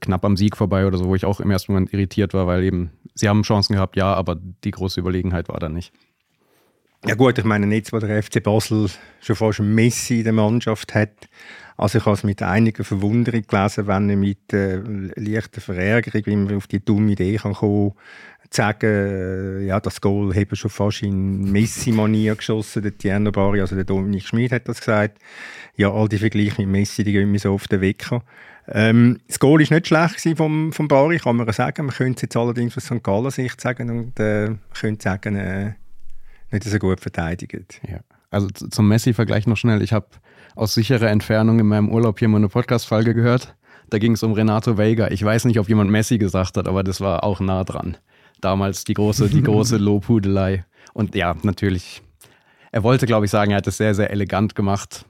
knapp am Sieg vorbei oder so, wo ich auch im ersten Moment irritiert war, weil eben, sie haben Chancen gehabt, ja, aber die große Überlegenheit war da nicht. Ja gut, ich meine nicht, wo der FC Basel schon fast ein Messi in der Mannschaft hat. Also ich habe es mit einiger Verwunderung gelesen, wenn er mit äh, leichter Verärgerung, wie man auf die dumme Idee kann kommen sagen, äh, ja, das Goal haben schon fast in Messi-Manier geschossen, der Tierno Bari, also der Dominik Schmid hat das gesagt. Ja, all die Vergleiche mit Messi, die gehen mir so auf den Wecker. Ähm, das Goal war nicht schlecht vom, vom Bari, kann man sagen. Man könnte es jetzt allerdings aus St. Gallen Sicht sagen und äh, könnte sagen, äh, nicht so gut verteidigt. Ja. Also zum Messi-Vergleich noch schnell. Ich habe aus sicherer Entfernung in meinem Urlaub hier mal eine Podcast-Folge gehört. Da ging es um Renato Vega. Ich weiß nicht, ob jemand Messi gesagt hat, aber das war auch nah dran damals die große, die große Lobhudelei. Und ja, natürlich, er wollte, glaube ich, sagen, er hat es sehr, sehr elegant gemacht.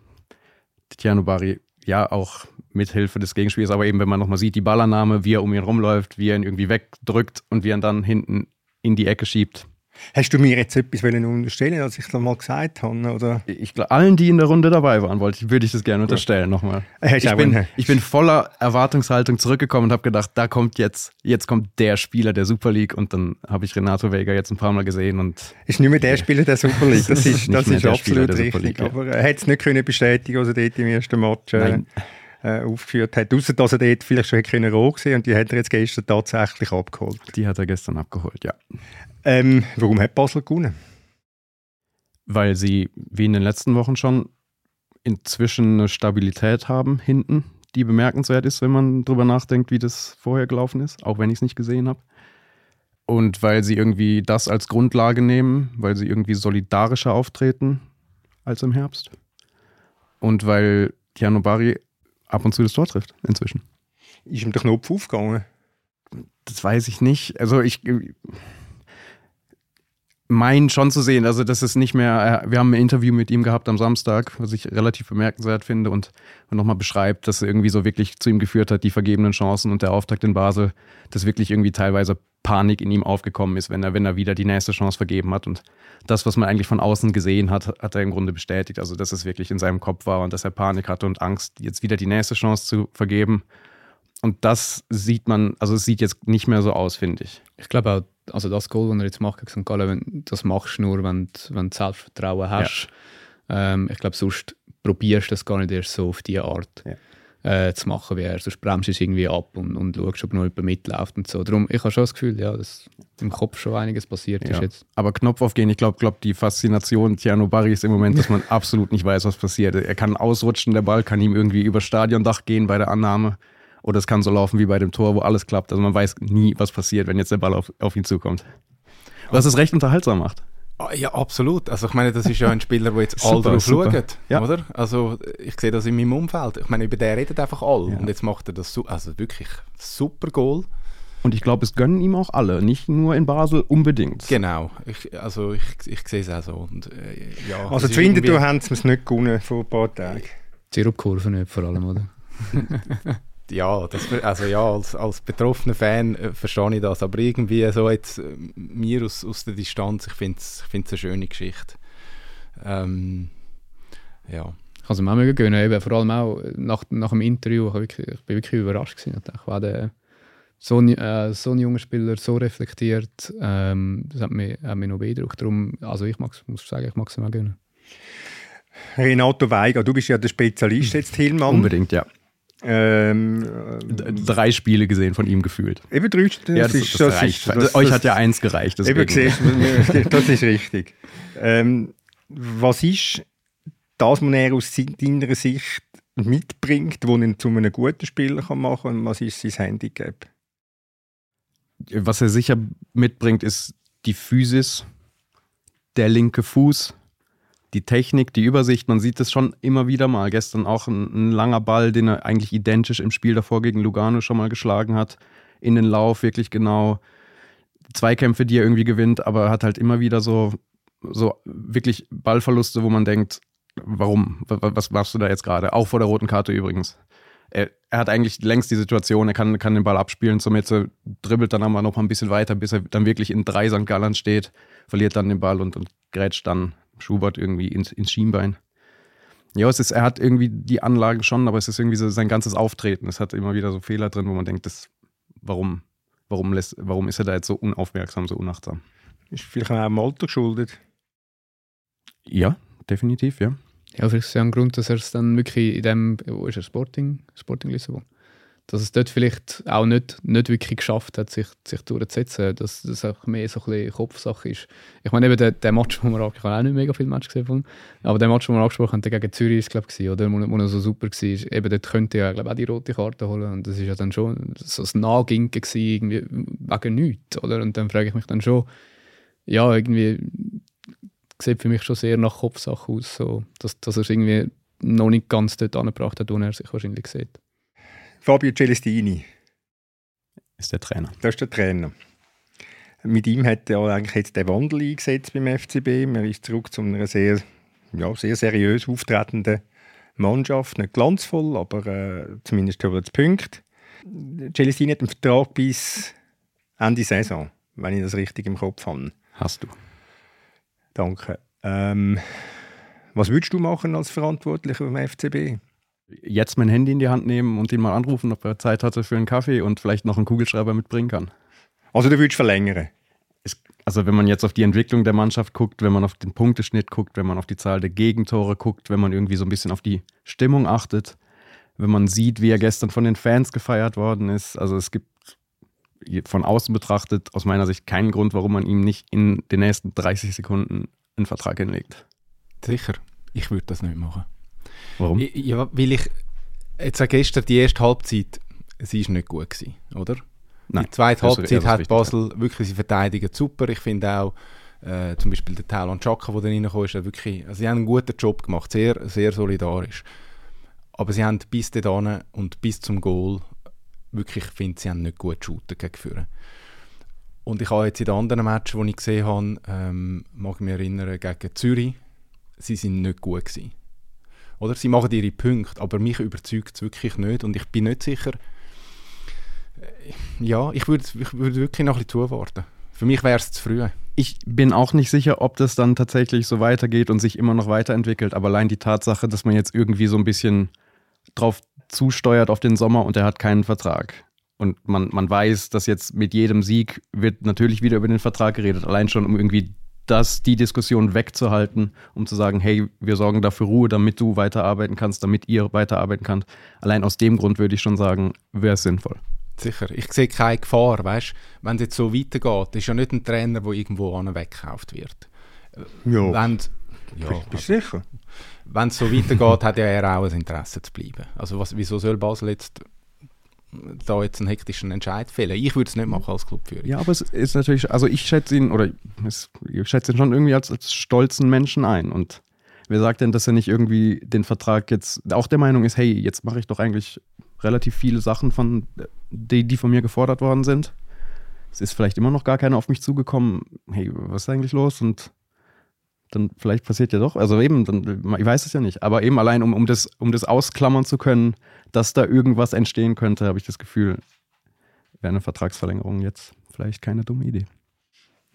Tiziano Bari, ja, auch mit Hilfe des Gegenspiels, aber eben, wenn man nochmal sieht, die Ballannahme, wie er um ihn rumläuft, wie er ihn irgendwie wegdrückt und wie er ihn dann hinten in die Ecke schiebt. Hast du mir jetzt etwas unterstellen, als ich das mal gesagt habe? Oder? Ich glaube, allen, die in der Runde dabei waren, wollte, würde ich das gerne unterstellen nochmal. Ich bin, ich bin voller Erwartungshaltung zurückgekommen und habe gedacht, da kommt jetzt, jetzt kommt der Spieler der Super League und dann habe ich Renato Vega jetzt ein paar Mal gesehen und ist nicht mehr der Spieler der Super League. Das ist, das ist absolut richtig. League, ja. Aber er hat es nicht können bestätigen, was er dort im ersten Match äh, äh, aufgeführt hat. Außer dass er dort vielleicht schon hätte rot gesehen und die hat er jetzt gestern tatsächlich abgeholt. Die hat er gestern abgeholt, ja. Ähm, warum hat Basel gewonnen? Weil sie, wie in den letzten Wochen schon, inzwischen eine Stabilität haben hinten, die bemerkenswert ist, wenn man drüber nachdenkt, wie das vorher gelaufen ist, auch wenn ich es nicht gesehen habe. Und weil sie irgendwie das als Grundlage nehmen, weil sie irgendwie solidarischer auftreten als im Herbst. Und weil Tiano Bari ab und zu das Tor trifft inzwischen. Ist ihm der Knopf aufgegangen? Das weiß ich nicht. Also ich meinen schon zu sehen. Also, das ist nicht mehr. Wir haben ein Interview mit ihm gehabt am Samstag, was ich relativ bemerkenswert finde und, und nochmal beschreibt, dass er irgendwie so wirklich zu ihm geführt hat, die vergebenen Chancen und der Auftakt in Basel, dass wirklich irgendwie teilweise Panik in ihm aufgekommen ist, wenn er, wenn er wieder die nächste Chance vergeben hat. Und das, was man eigentlich von außen gesehen hat, hat er im Grunde bestätigt. Also, dass es wirklich in seinem Kopf war und dass er Panik hatte und Angst, jetzt wieder die nächste Chance zu vergeben. Und das sieht man, also es sieht jetzt nicht mehr so aus, finde ich. Ich glaube auch, also das Goal, das er jetzt macht gegen St. Gallen, das machst du nur, wenn, wenn du Selbstvertrauen hast. Ja. Ähm, ich glaube, sonst probierst du das gar nicht erst so auf diese Art ja. äh, zu machen, wie er. Sonst bremst du es irgendwie ab und, und schaust, ob noch jemand mitläuft und so. Darum, ich habe schon das Gefühl, ja, dass im Kopf schon einiges passiert ja. ist jetzt. Aber Knopf aufgehen, ich glaube, glaub, die Faszination Tiano Barry ist im Moment, dass man absolut nicht weiß, was passiert. Er kann ausrutschen, der Ball kann ihm irgendwie über Stadiondach gehen bei der Annahme. Oder es kann so laufen wie bei dem Tor, wo alles klappt. Also man weiß nie, was passiert, wenn jetzt der Ball auf, auf ihn zukommt. Was es recht unterhaltsam macht. Ah, ja, absolut. Also ich meine, das ist ja ein Spieler, der jetzt alle drauf schaut, ja. oder? Also ich sehe das in meinem Umfeld. Ich meine, über den redet einfach alle. Ja. Und jetzt macht er das also wirklich super Goal. Und ich glaube, es gönnen ihm auch alle, nicht nur in Basel unbedingt. Genau, ich, also ich, ich sehe es auch so. Und, äh, ja, also zu Winterthur haben sie es nicht gewonnen vor ein paar Tagen. Die Sirupkurve nicht vor allem, oder? ja, das, also ja, als, als betroffener Fan äh, verstehe ich das, aber irgendwie so jetzt äh, mir aus, aus der Distanz, ich finde es ich eine schöne Geschichte. Ähm, ja. Ich kann es mir auch mega gönnen, eben, vor allem auch nach, nach dem Interview, ich, wirklich, ich bin wirklich überrascht gewesen. Ich dachte, der, so, ein, äh, so ein junger Spieler, so reflektiert, ähm, das hat mich, hat mich noch beeindruckt. Darum, also ich mag's, muss sagen, ich mag es mir gönnen. Renato Weiger, du bist ja der Spezialist jetzt, Hillmann. Unbedingt, ja. Ähm, drei Spiele gesehen von ihm gefühlt. Eben drei Spiele. Ja, das, ist, das, das reicht. Das, Euch hat ja eins gereicht. Eben siehst, das ist richtig. Ähm, was ist das, was er aus deiner Sicht mitbringt, das ihn zu einem guten Spieler machen kann und was ist sein Handicap? Was er sicher mitbringt, ist die Physis, der linke Fuß, die Technik, die Übersicht, man sieht es schon immer wieder mal. Gestern auch ein, ein, langer Ball, den er eigentlich identisch im Spiel davor gegen Lugano schon mal geschlagen hat. In den Lauf, wirklich genau. Zweikämpfe, die er irgendwie gewinnt, aber er hat halt immer wieder so, so wirklich Ballverluste, wo man denkt, warum? Was machst du da jetzt gerade? Auch vor der roten Karte übrigens. Er, er, hat eigentlich längst die Situation, er kann, kann den Ball abspielen zur Mitte, dribbelt dann aber noch mal ein bisschen weiter, bis er dann wirklich in drei St. Gallen steht, verliert dann den Ball und, und grätscht dann Schubert irgendwie ins, ins Schienbein. Ja, es ist, er hat irgendwie die Anlage schon, aber es ist irgendwie so sein ganzes Auftreten. Es hat immer wieder so Fehler drin, wo man denkt, das, warum, warum, lässt, warum ist er da jetzt so unaufmerksam, so unachtsam? Ist vielleicht auch am Alter geschuldet. Ja, definitiv, ja. Ja, vielleicht ist ja ein Grund, dass er es dann wirklich in dem, wo ist er, Sporting, Sporting Lissabon? Dass es dort vielleicht auch nicht, nicht wirklich geschafft hat, sich, sich durchzusetzen, dass das auch mehr so ein Kopfsache ist. Ich meine, eben der, der Match, wo wir ich habe auch nicht mega viel Match gesehen aber der Match, den wir angesprochen haben, gegen Zürich ist glaube ich, oder, wo, wo er so super war, eben dort könnte er auch die rote Karte holen und das ist ja dann schon so ein Nahginken irgendwie wegen nichts, oder? Und dann frage ich mich dann schon, ja, irgendwie sieht für mich schon sehr nach Kopfsache aus, so, dass, dass er es irgendwie noch nicht ganz dort angebracht hat, wo er sich wahrscheinlich sieht. Fabio Celestini. Ist der Trainer. Das ist der Trainer. Mit ihm hat er eigentlich jetzt den Wandel eingesetzt beim FCB. Man ist zurück zu einer sehr, ja, sehr seriös auftretenden Mannschaft. Nicht glanzvoll, aber äh, zumindest über das Punkt. Celestini hat einen Vertrag bis Ende Saison, wenn ich das richtig im Kopf habe. Hast du. Danke. Ähm, was würdest du machen als Verantwortlicher beim FCB? Jetzt mein Handy in die Hand nehmen und ihn mal anrufen, ob er Zeit hatte für einen Kaffee und vielleicht noch einen Kugelschreiber mitbringen kann. Also du würdest verlängern? Es, also wenn man jetzt auf die Entwicklung der Mannschaft guckt, wenn man auf den Punkteschnitt guckt, wenn man auf die Zahl der Gegentore guckt, wenn man irgendwie so ein bisschen auf die Stimmung achtet, wenn man sieht, wie er gestern von den Fans gefeiert worden ist. Also es gibt von außen betrachtet aus meiner Sicht keinen Grund, warum man ihm nicht in den nächsten 30 Sekunden einen Vertrag hinlegt. Sicher, ich würde das nicht machen. Warum? Ja, weil ich jetzt auch gestern die erste Halbzeit, sie ist nicht gut gewesen, oder? Nein, die zweite Halbzeit hat Basel ja. wirklich sie verteidigen super. Ich finde auch äh, zum Beispiel der Talon Chaka, der da reingekommen ist, wirklich, also sie haben einen guten Job gemacht, sehr, sehr solidarisch. Aber sie haben bis dahin und bis zum Goal wirklich, finde sie haben nicht gut shooten gegen Führen. Und ich habe jetzt in den anderen Matches, die ich gesehen habe, ähm, mag ich mich erinnern, gegen Zürich, sie sind nicht gut gewesen. Oder? Sie machen ihre Punkte, aber mich überzeugt es wirklich nicht und ich bin nicht sicher, äh, ja, ich würde ich würd wirklich noch ein bisschen zuwarten. Für mich wäre es zu früh. Ich bin auch nicht sicher, ob das dann tatsächlich so weitergeht und sich immer noch weiterentwickelt, aber allein die Tatsache, dass man jetzt irgendwie so ein bisschen drauf zusteuert auf den Sommer und er hat keinen Vertrag. Und man, man weiß, dass jetzt mit jedem Sieg wird natürlich wieder über den Vertrag geredet, allein schon um irgendwie das, die Diskussion wegzuhalten, um zu sagen, hey, wir sorgen dafür Ruhe, damit du weiterarbeiten kannst, damit ihr weiterarbeiten könnt. Allein aus dem Grund würde ich schon sagen, wäre es sinnvoll. Sicher. Ich sehe keine Gefahr, weißt Wenn es jetzt so weitergeht, ist ja nicht ein Trainer, der irgendwo weggekauft wird. Ja. Wenn, ja, Bist du sicher? Wenn es so weitergeht, hat ja er auch ein Interesse zu bleiben. Also was, wieso soll Basel jetzt da jetzt einen hektischen Entscheid fällen? Ich würde es nicht machen als Clubführer. Ja, aber es ist natürlich, also ich schätze ihn, oder ich schätze ihn schon irgendwie als, als stolzen Menschen ein. Und wer sagt denn, dass er nicht irgendwie den Vertrag jetzt auch der Meinung ist, hey, jetzt mache ich doch eigentlich relativ viele Sachen von, die, die von mir gefordert worden sind. Es ist vielleicht immer noch gar keiner auf mich zugekommen, hey, was ist eigentlich los? Und dann vielleicht passiert ja doch, also eben, dann, ich weiß es ja nicht, aber eben allein, um, um, das, um das ausklammern zu können, dass da irgendwas entstehen könnte, habe ich das Gefühl, wäre eine Vertragsverlängerung jetzt vielleicht keine dumme Idee.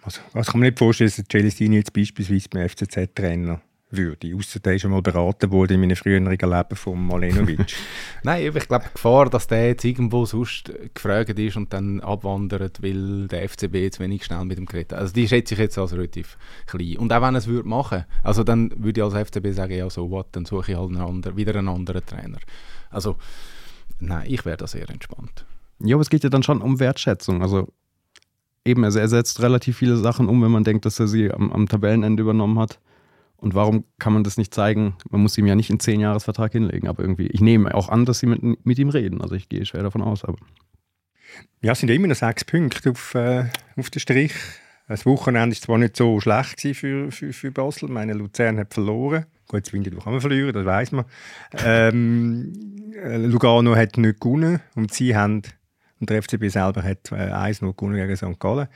Also, was kann man nicht vorstellen, dass Celestini jetzt beispielsweise beim FCZ-Trainer würde. Außer der ist schon mal beraten worden in meinem früheren Leben von Malenovic. Nein, ich glaube, die Gefahr, dass der jetzt irgendwo sonst gefragt ist und dann abwandert, weil der FCB jetzt wenig schnell mit dem geredet. Also die schätze ich jetzt als relativ klein. Und auch wenn er es würde machen, also dann würde ich als FCB sagen, ja so what, dann suche ich halt einen anderen, wieder einen anderen Trainer. Also nein, ich wäre da sehr entspannt. Ja, aber es geht ja dann schon um Wertschätzung. Also eben, er setzt relativ viele Sachen um, wenn man denkt, dass er sie am, am Tabellenende übernommen hat. Und warum kann man das nicht zeigen? Man muss ihm ja nicht einen 10-Jahres-Vertrag hinlegen, aber irgendwie, ich nehme auch an, dass sie mit, mit ihm reden. Also ich gehe schwer davon aus. Aber. Ja, es sind immer noch sechs Punkte auf, äh, auf den Strich. Das Wochenende war zwar nicht so schlecht für, für, für Basel. Meine Luzern hat verloren. Gut, das Winterthur kann man verlieren, das weiß man. Ähm, äh, Lugano hat nicht gewonnen und sie haben und der FCB selber hat äh, 1-0 gewonnen gegen St. Gallen.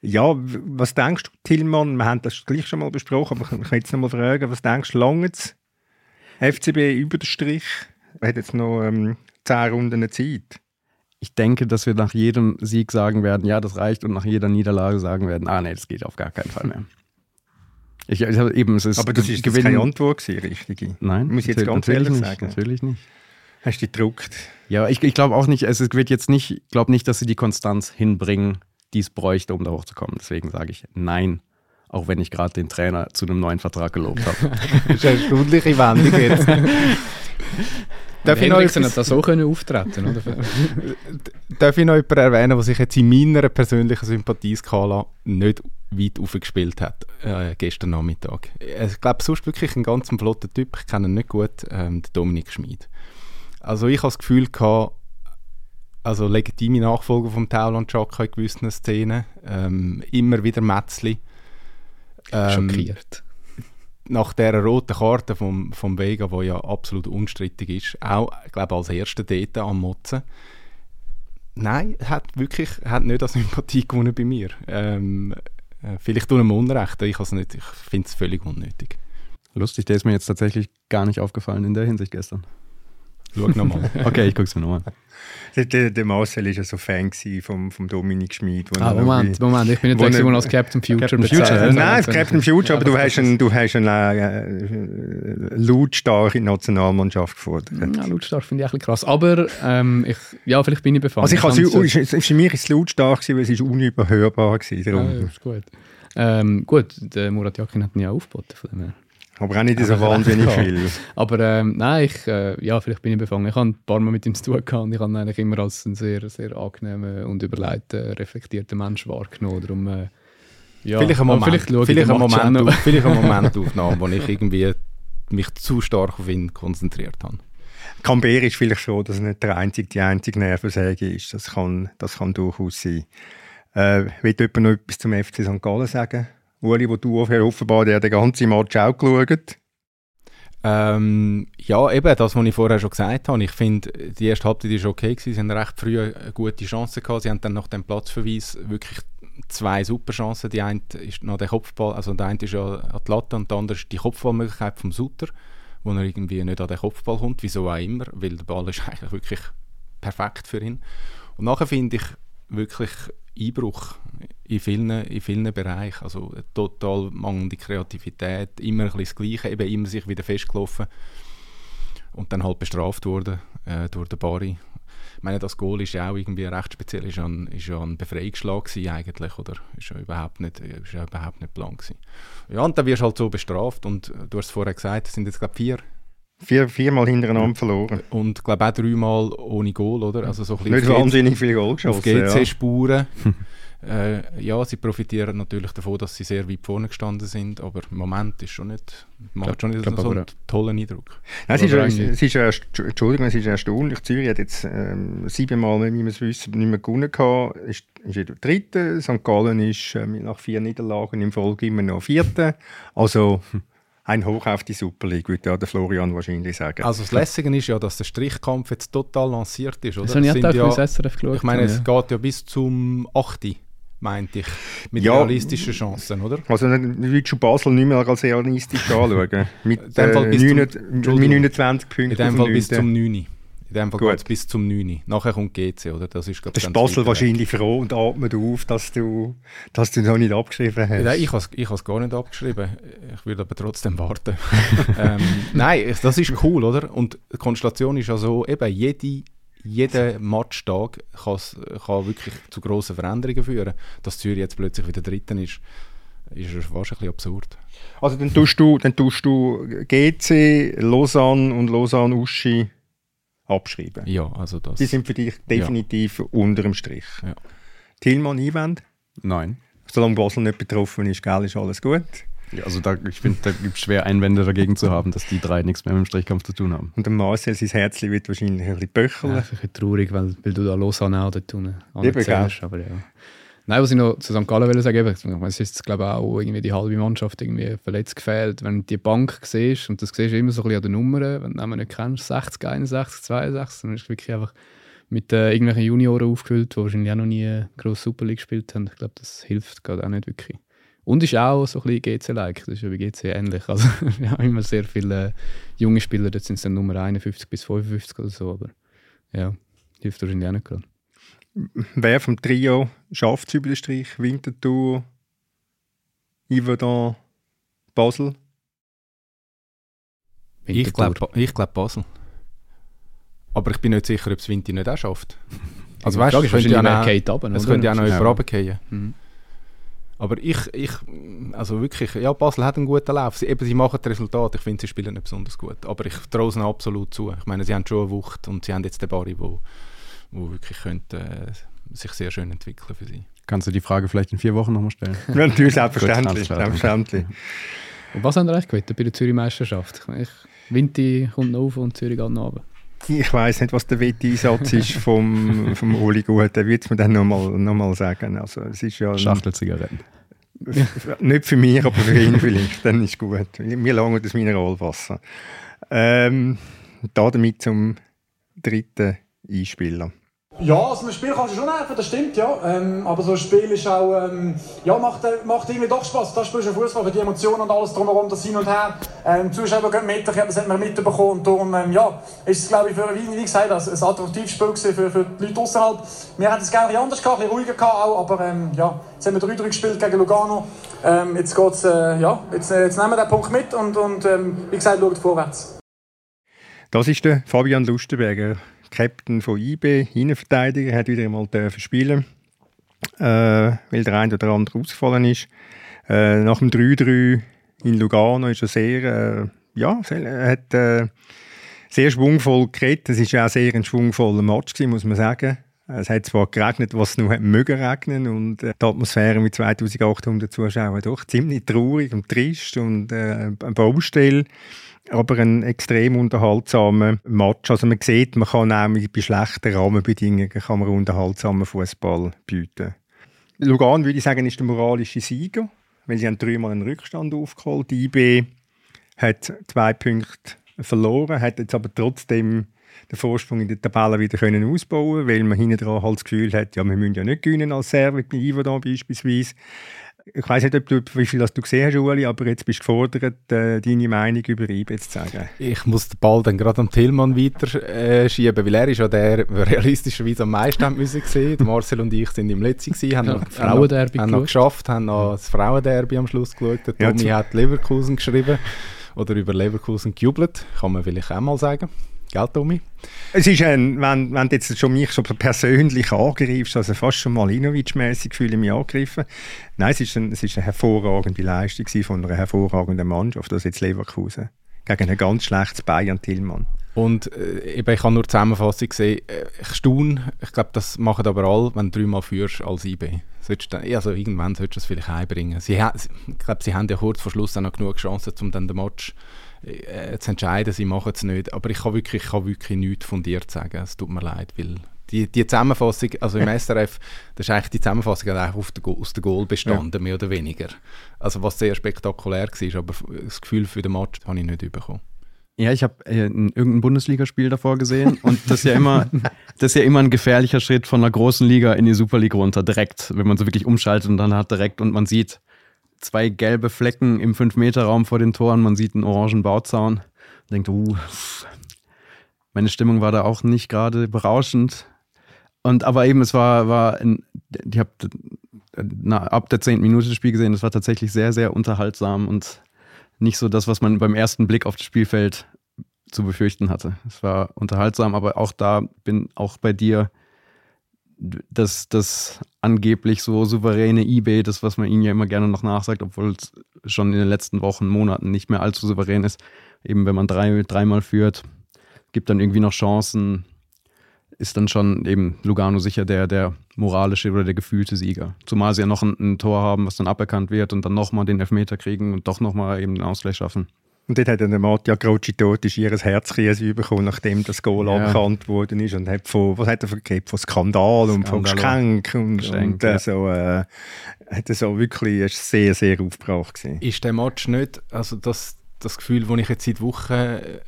Ja, was denkst du, Tillmann? Wir haben das gleich schon mal besprochen, aber ich kann jetzt noch mal fragen, was denkst du, lange FCB über den Strich? Er hat jetzt noch ähm, 10 Runden Zeit. Ich denke, dass wir nach jedem Sieg sagen werden, ja, das reicht, und nach jeder Niederlage sagen werden, ah, nee, das geht auf gar keinen Fall mehr. Ich, ich, eben, es ist aber das ist keine Antwort gewesen, richtige. Nein, muss ich jetzt ganz ehrlich nicht, sagen. Natürlich nicht. Hast du gedruckt? Ja, ich, ich glaube auch nicht, es wird jetzt nicht, ich glaube nicht, dass sie die Konstanz hinbringen, die es bräuchte, um da hochzukommen. Deswegen sage ich nein, auch wenn ich gerade den Trainer zu einem neuen Vertrag gelobt habe. das ist eine stundliche Wendung jetzt. Darf ich noch etwas, das so können auftreten oder? Darf ich noch jemanden erwähnen, der sich jetzt in meiner persönlichen Sympathieskala nicht weit aufgespielt hat, äh, gestern Nachmittag. Ich glaube, sonst wirklich ein ganz flotter Typ, ich kenne ihn nicht gut, ähm, der Dominik Schmid. Also ich habe das Gefühl gehabt, also legitime Nachfolger vom Tauland Chaka in gewissen Szenen, ähm, immer wieder Metzli. Ähm, Schockiert. Nach der roten Karte vom, vom Vega, die ja absolut unstrittig ist, auch, ich glaube, als erster dort am Motzen. Nein, hat wirklich hat nicht an Sympathie gewonnen bei mir. Ähm, äh, vielleicht tun ihm Unrecht, ich, ich finde es völlig unnötig. Lustig, der ist mir jetzt tatsächlich gar nicht aufgefallen in der Hinsicht gestern. Schau nochmal. okay, ich gucke es mir nochmal an. Der, der, Marcel war ja so Fan vom, vom Dominik Schmid. Ah, Moment, Moment, ich bin nicht der, der als Captain Future Captain Future. Nein, als Captain Future, aber, du hast, einen, du hast eine äh, lautstarke Nationalmannschaft gefordert. Ja, lautstark finde ich ein bisschen krass. Aber ähm, ich, ja, vielleicht bin ich befangen. Also ich also, für mich war es lautstark, weil es unüberhörbar war. Ja, ist gut. Ähm, gut, der Murat Yakin hat ihn ja aufgeboten. Von dem her. Aber auch nicht so wahnsinnig viel. Aber ähm, nein, ich, äh, ja, vielleicht bin ich befangen. Ich habe ein paar Mal mit ihm zu tun gehabt und ich habe ihn eigentlich immer als einen sehr, sehr angenehmen und überlegten, reflektierten Mensch wahrgenommen. Darum, äh, ja, vielleicht ein Moment, vielleicht, vielleicht ein Moment, auf, vielleicht ein Momentaufnahme, wo ich irgendwie mich zu stark auf ihn konzentriert habe. Camber ist vielleicht so, dass er nicht der einzige, die einzige Nervensäge ist. Das kann, das kann durchaus sein. Äh, will jemand noch etwas zum FC St. Gallen sagen? Uli, wo du offenbar den ganzen Match auch geschaut ähm, ja, eben das, was ich vorher schon gesagt habe. Ich finde, die erste Halbzeit war okay. Gewesen. Sie hatten recht früh eine gute Chance gehabt. Sie haben dann nach dem Platzverweis wirklich zwei super Chancen. Die eine ist noch der Kopfball, also der eine ist ja an die Latte und der andere ist die Kopfballmöglichkeit vom Sutter, wo er irgendwie nicht an den Kopfball kommt, wieso auch immer, weil der Ball ist eigentlich wirklich perfekt für ihn. Und nachher finde ich wirklich Einbruch in vielen, in vielen Bereichen. Also total mangelnde Kreativität, immer ein bisschen das Gleiche, eben immer sich wieder festgelaufen und dann halt bestraft worden äh, durch den Bari. Ich meine, das Goal ist ja auch irgendwie recht speziell, ist ja ein, ist ja ein Befreiungsschlag eigentlich, oder? Ist ja überhaupt nicht, ist ja überhaupt nicht plan gewesen. Ja, und dann wirst du halt so bestraft und du hast es vorher gesagt, es sind jetzt glaube vier Vier, viermal hintereinander verloren. Und glaube auch dreimal ohne Goal, oder? Also so ein Nicht wahnsinnig viele Goal geschossen. Auf GC-Spuren. Ja. Äh, ja, sie profitieren natürlich davon, dass sie sehr weit vorne gestanden sind, aber im Moment ist schon nicht, macht schon nicht so einen tollen Eindruck. Nein, es, ist, es, ist erst, Entschuldigung, es ist erstaunlich. Zürich hat jetzt ähm, siebenmal, wie wir es wissen, nicht mehr gewonnen gehabt. Ist, ist in der dritten. St. Gallen ist äh, nach vier Niederlagen im Folge immer noch vierte. Also ein Hoch auf die Super League, würde ja der Florian wahrscheinlich sagen. Also das Lässige ist ja, dass der Strichkampf jetzt total lanciert ist, oder? Das habe ich auch ja, SRF geschaut. Ich meine, es geht ja bis zum 8 meinte ich, mit ja, realistischen Chancen, oder? Also dann würdest du Basel nicht mehr als realistisch anschauen. Mit äh, 29 Punkten. In dem Fall bis zum 9. In dem Fall geht es bis zum 9. Nachher kommt GC, oder? Das ist, glaub, das ist Basel wahrscheinlich froh und atmet auf, dass du, dass du noch nicht abgeschrieben hast. Nein, ich habe es gar nicht abgeschrieben. Ich würde aber trotzdem warten. ähm, nein, das ist cool, oder? Und die Konstellation ist ja so, eben jede jeder Matchtag kann wirklich zu grossen Veränderungen führen. Dass Zürich jetzt plötzlich wieder Dritten ist, ist fast ein bisschen absurd. Also dann tust du, dann tust du GC, Lausanne und Lausanne-Uschi abschreiben? Ja, also das... Die sind für dich definitiv ja. unter dem Strich. Ja. Tillmann, Einwand? Nein. Solange Basel nicht betroffen ist, gell, ist alles gut. Ja, also da, ich finde, da gibt es schwer Einwände dagegen zu haben, dass die drei nichts mehr mit dem Strichkampf zu tun haben. Und der Marcel, sein Herzchen wird wahrscheinlich ein bisschen böcheln. Ja, ein bisschen traurig, weil, weil du da Lausanne auch dort tun hast. Aber ja. Nein, was ich noch zu St. Gallen will sagen, es ist glaube ich auch irgendwie die halbe Mannschaft irgendwie verletzt gefehlt. Wenn du die Bank siehst, und das siehst du immer so ein bisschen an den Nummern, wenn du den nicht kennst, 60, 61, 62, dann ist es wirklich einfach mit äh, irgendwelchen Junioren aufgefüllt, die wahrscheinlich auch noch nie groß Super League gespielt haben. Ich glaube, das hilft gerade auch nicht wirklich. Und ist auch so ein bisschen GC-like, das ist ja bei GC ähnlich. Also wir haben immer sehr viele äh, junge Spieler, dort sind es dann Nummer 51 bis 55 oder so, aber ja, hilft wahrscheinlich auch nicht gerade. Wer vom Trio schafft es über den Strich? Winterthur, Yverdon, Basel? Ich glaube ich glaub Basel. Aber ich bin nicht sicher, ob es Winter nicht auch schafft. Also weißt du, es könnte ja noch, es könnte ja noch jemand runterfallen. Mhm. Aber ich, ich, also wirklich, ja, Basel hat einen guten Lauf. Sie, eben, sie machen das Resultat. Ich finde, sie spielen nicht besonders gut. Aber ich traue es ihnen absolut zu. Ich meine, sie haben schon eine Wucht und sie haben jetzt den Barry, wo, wo wirklich könnte, äh, sich sehr schön entwickeln für sie. Kannst du die Frage vielleicht in vier Wochen nochmal stellen? Natürlich, selbstverständlich. selbstverständlich. Und was haben Sie eigentlich gewettet bei der Zürich-Meisterschaft? Winti kommt noch auf und Zürich geht noch runter. Ich weiß nicht, was der Wetteinsatz ist vom, vom Uli Gut. Der wird es mir dann nochmal noch mal sagen. Also, es ist ja Schachtelzigaretten. nicht für mich, aber für ihn vielleicht. Dann ist gut. Wir langen das Mineralwasser. Ähm, damit zum dritten Einspieler. Ja, also ein Spiel kannst du schon helfen, das stimmt, ja. Ähm, aber so ein Spiel ist auch, ähm, ja, macht, äh, macht irgendwie doch Spaß. Das spielst du Fußball, für die Emotionen und alles drumherum, das Hin und Her. Ähm, Zuschauer gehen mit, ich habe das hat mitbekommen und darum, ähm, ja, ist es, glaube ich, für, wie, wie gesagt, also ein attraktives Spiel für, für die Leute außerhalb. Wir hätten es gerne anders gehabt, ein bisschen ruhiger gehabt auch, aber ähm, ja, jetzt haben wir 3-3 gespielt gegen Lugano. Ähm, jetzt geht's, äh, ja, jetzt, äh, jetzt nehmen wir den Punkt mit und, und ähm, wie gesagt, schaut vorwärts. Das ist der Fabian Lustenberger. Captain von IB, Innenverteidiger, hat wieder einmal spielen äh, weil der eine oder andere ausgefallen ist. Äh, nach dem 3-3 in Lugano ist er sehr, äh, ja, er hat äh, sehr schwungvoll geredet. Es war auch sehr ein schwungvoller Match, gewesen, muss man sagen. Es hat zwar geregnet, was nur mögen regnen und äh, die Atmosphäre mit 2800 Zuschauern doch ziemlich traurig und trist und äh, eine Baustelle aber ein extrem unterhaltsamer Match. Also man sieht, man kann nämlich bei schlechten Rahmenbedingungen kann man unterhaltsamen Fußball bieten. Lugan würde ich sagen, ist der moralische Sieger, weil sie haben dreimal einen Rückstand aufgeholt. Die IB hat zwei Punkte verloren, hat jetzt aber trotzdem den Vorsprung in der Tabelle wieder können ausbauen weil man hinten dran halt das Gefühl hat, ja, wir müssen ja nicht gewinnen als Serve, bei Ivo da beispielsweise. Ich weiß nicht, ob du, wie viel das du gesehen hast, Uli, aber jetzt bist du gefordert, äh, deine Meinung über IB zu sagen. Ich muss den Ball dann gerade am Tillmann weiter äh, schieben, weil er ist ja der, der realistischerweise am meisten haben müssen sehen. Marcel und ich sind im Letzten gewesen, haben, ja, noch, Frauenderby haben, noch, haben geschafft, haben noch das Frauenderby am Schluss geschaut. Der Tommy ja, hat Leverkusen geschrieben oder über Leverkusen gejubelt, kann man vielleicht auch mal sagen. Gell, Tommy? Es ist ein, wenn, wenn du jetzt schon mich so persönlich angreifst, also fast schon Malinovic-mäßig fühle ich mich angegriffen. Nein, es ist, ein, es ist eine hervorragende Leistung von einer hervorragenden Mannschaft, das jetzt Leverkusen, gegen ein ganz schlechtes Bayern-Tillmann. Und äh, eben, ich habe nur die Zusammenfassung gesehen. Äh, ich staune, ich glaube, das machen aber alle, wenn du dreimal führst als IB. Dann, also irgendwann solltest du es vielleicht einbringen. Sie, ich glaube, sie haben ja kurz vor Schluss auch noch genug Chancen, um dann den Match äh, zu entscheiden, sie machen es nicht. Aber ich kann wirklich, ich kann wirklich nichts von dir sagen. Es tut mir leid, weil die, die Zusammenfassung, also im SRF, das ist eigentlich die Zusammenfassung eigentlich auf der, aus dem Goal bestanden, ja. mehr oder weniger. Also was sehr spektakulär war, aber das Gefühl für den Match habe ich nicht bekommen. Ja, ich habe äh, irgendein Bundesligaspiel davor gesehen und das ist ja immer, das ist ja immer ein gefährlicher Schritt von einer großen Liga in die Super League runter, direkt, wenn man so wirklich umschaltet und dann hat direkt und man sieht, zwei gelbe Flecken im 5-Meter-Raum vor den Toren, man sieht einen orangen Bauzaun. Man denkt, uh, meine Stimmung war da auch nicht gerade berauschend. Und aber eben, es war, war ein, ich habe ab der 10. Minute das Spiel gesehen, es war tatsächlich sehr, sehr unterhaltsam und nicht so das, was man beim ersten Blick auf das Spielfeld zu befürchten hatte. Es war unterhaltsam, aber auch da bin auch bei dir das, das angeblich so souveräne eBay, das, was man ihnen ja immer gerne noch nachsagt, obwohl es schon in den letzten Wochen, Monaten nicht mehr allzu souverän ist. Eben wenn man drei, dreimal führt, gibt dann irgendwie noch Chancen, ist dann schon eben Lugano sicher der, der moralische oder der gefühlte Sieger. Zumal sie ja noch ein, ein Tor haben, was dann aberkannt wird und dann nochmal den Elfmeter kriegen und doch nochmal eben den Ausgleich schaffen. Und dort hat dann Mattia Croci tot ist ihr Herzkrise bekommen, nachdem das Goal ja. aberkannt worden ist und hat von, was hat er gegeben? Von Skandal, und von Geschenk und, Geschenk, und äh, so, äh, hat er so wirklich sehr, sehr aufgebracht gewesen. Ist der Match nicht, also das, das Gefühl, das ich jetzt seit Wochen äh,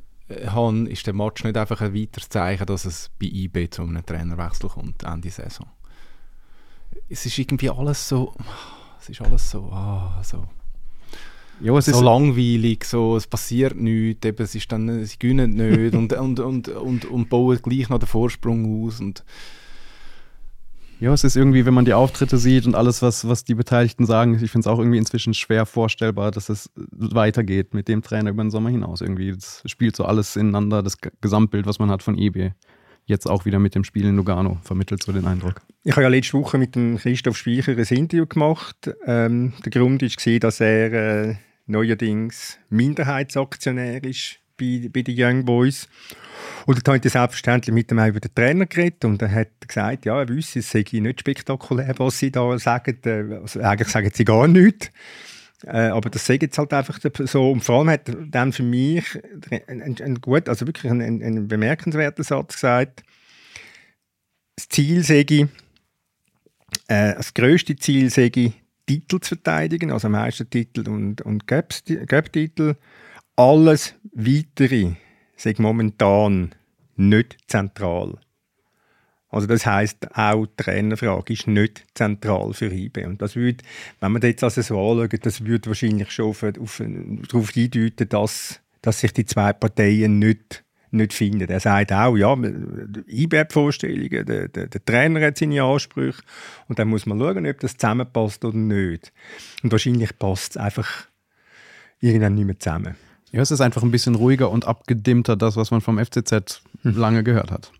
habe, ist der Match nicht einfach ein weiteres Zeichen, dass es bei IB zu einem Trainerwechsel kommt, Ende Saison? Es ist irgendwie alles so, es ist alles so, ah, so ja, es so ist langweilig, so, es passiert nichts, eben, es ist dann, sie gewinnen nicht und, und, und, und, und bauen gleich noch den Vorsprung aus. Und ja, es ist irgendwie, wenn man die Auftritte sieht und alles, was, was die Beteiligten sagen, ich finde es auch irgendwie inzwischen schwer vorstellbar, dass es weitergeht mit dem Trainer über den Sommer hinaus. Irgendwie, das spielt so alles ineinander, das Gesamtbild, was man hat von eBay jetzt auch wieder mit dem Spiel in Lugano, vermittelt so den Eindruck. Ich habe ja letzte Woche mit dem Christoph Speicher ein Interview gemacht. Ähm, der Grund war, dass er äh, neuerdings Minderheitsaktionär ist bei, bei den Young Boys. Und dann habe ich selbstverständlich mit auch über den Trainer geredet und er hat gesagt, ja, er wüsste, es sei nicht spektakulär, was sie da sagen. Äh, also eigentlich sagen sie gar nichts. Äh, aber das sehe jetzt halt einfach so. Und vor allem hat er dann für mich ein, ein gut, also wirklich einen, einen bemerkenswerten Satz gesagt. Das Ziel sei, äh, das größte Ziel sei, Titel zu verteidigen, also Meistertitel und, und Cup-Titel. Alles Weitere sei momentan nicht zentral. Also das heißt auch die Trainerfrage ist nicht zentral für IB. Und das würde, wenn man das jetzt also so anschaut, das würde wahrscheinlich schon auf, auf, darauf hindeuten, dass, dass sich die zwei Parteien nicht, nicht finden. Er sagt auch, ja, IB hat Vorstellungen, der, der, der, Trainer hat seine Ansprüche und dann muss man schauen, ob das zusammenpasst oder nicht. Und wahrscheinlich passt es einfach irgendwann nicht mehr zusammen. Ja, es ist einfach ein bisschen ruhiger und abgedimmter, das, was man vom FCZ hm. lange gehört hat.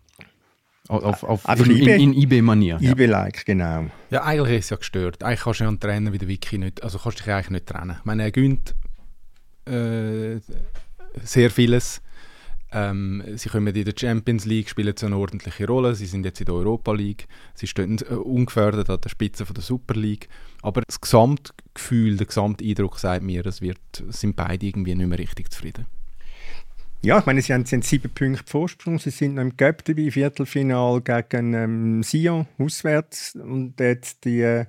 Auf, auf, auf in, in, in eBay-Manier. eBay-like, genau. Ja, eigentlich ist es ja gestört. Eigentlich kannst du ja einen Trainer wie der Wiki nicht, also kannst du dich eigentlich nicht trennen. Ich meine, er gönnt äh, sehr vieles. Ähm, sie kommen in der Champions League, spielen so eine ordentliche Rolle. Sie sind jetzt in der Europa League. Sie stehen äh, ungefährdet an der Spitze von der Super League. Aber das Gesamtgefühl, der Gesamteindruck sagt mir, es wird, sind beide irgendwie nicht mehr richtig zufrieden. Ja, ich meine, sie haben, sie haben sieben Punkte Vorsprung. Sie sind noch im Cup dabei, Viertelfinal gegen ähm, Sion auswärts. Und jetzt die äh,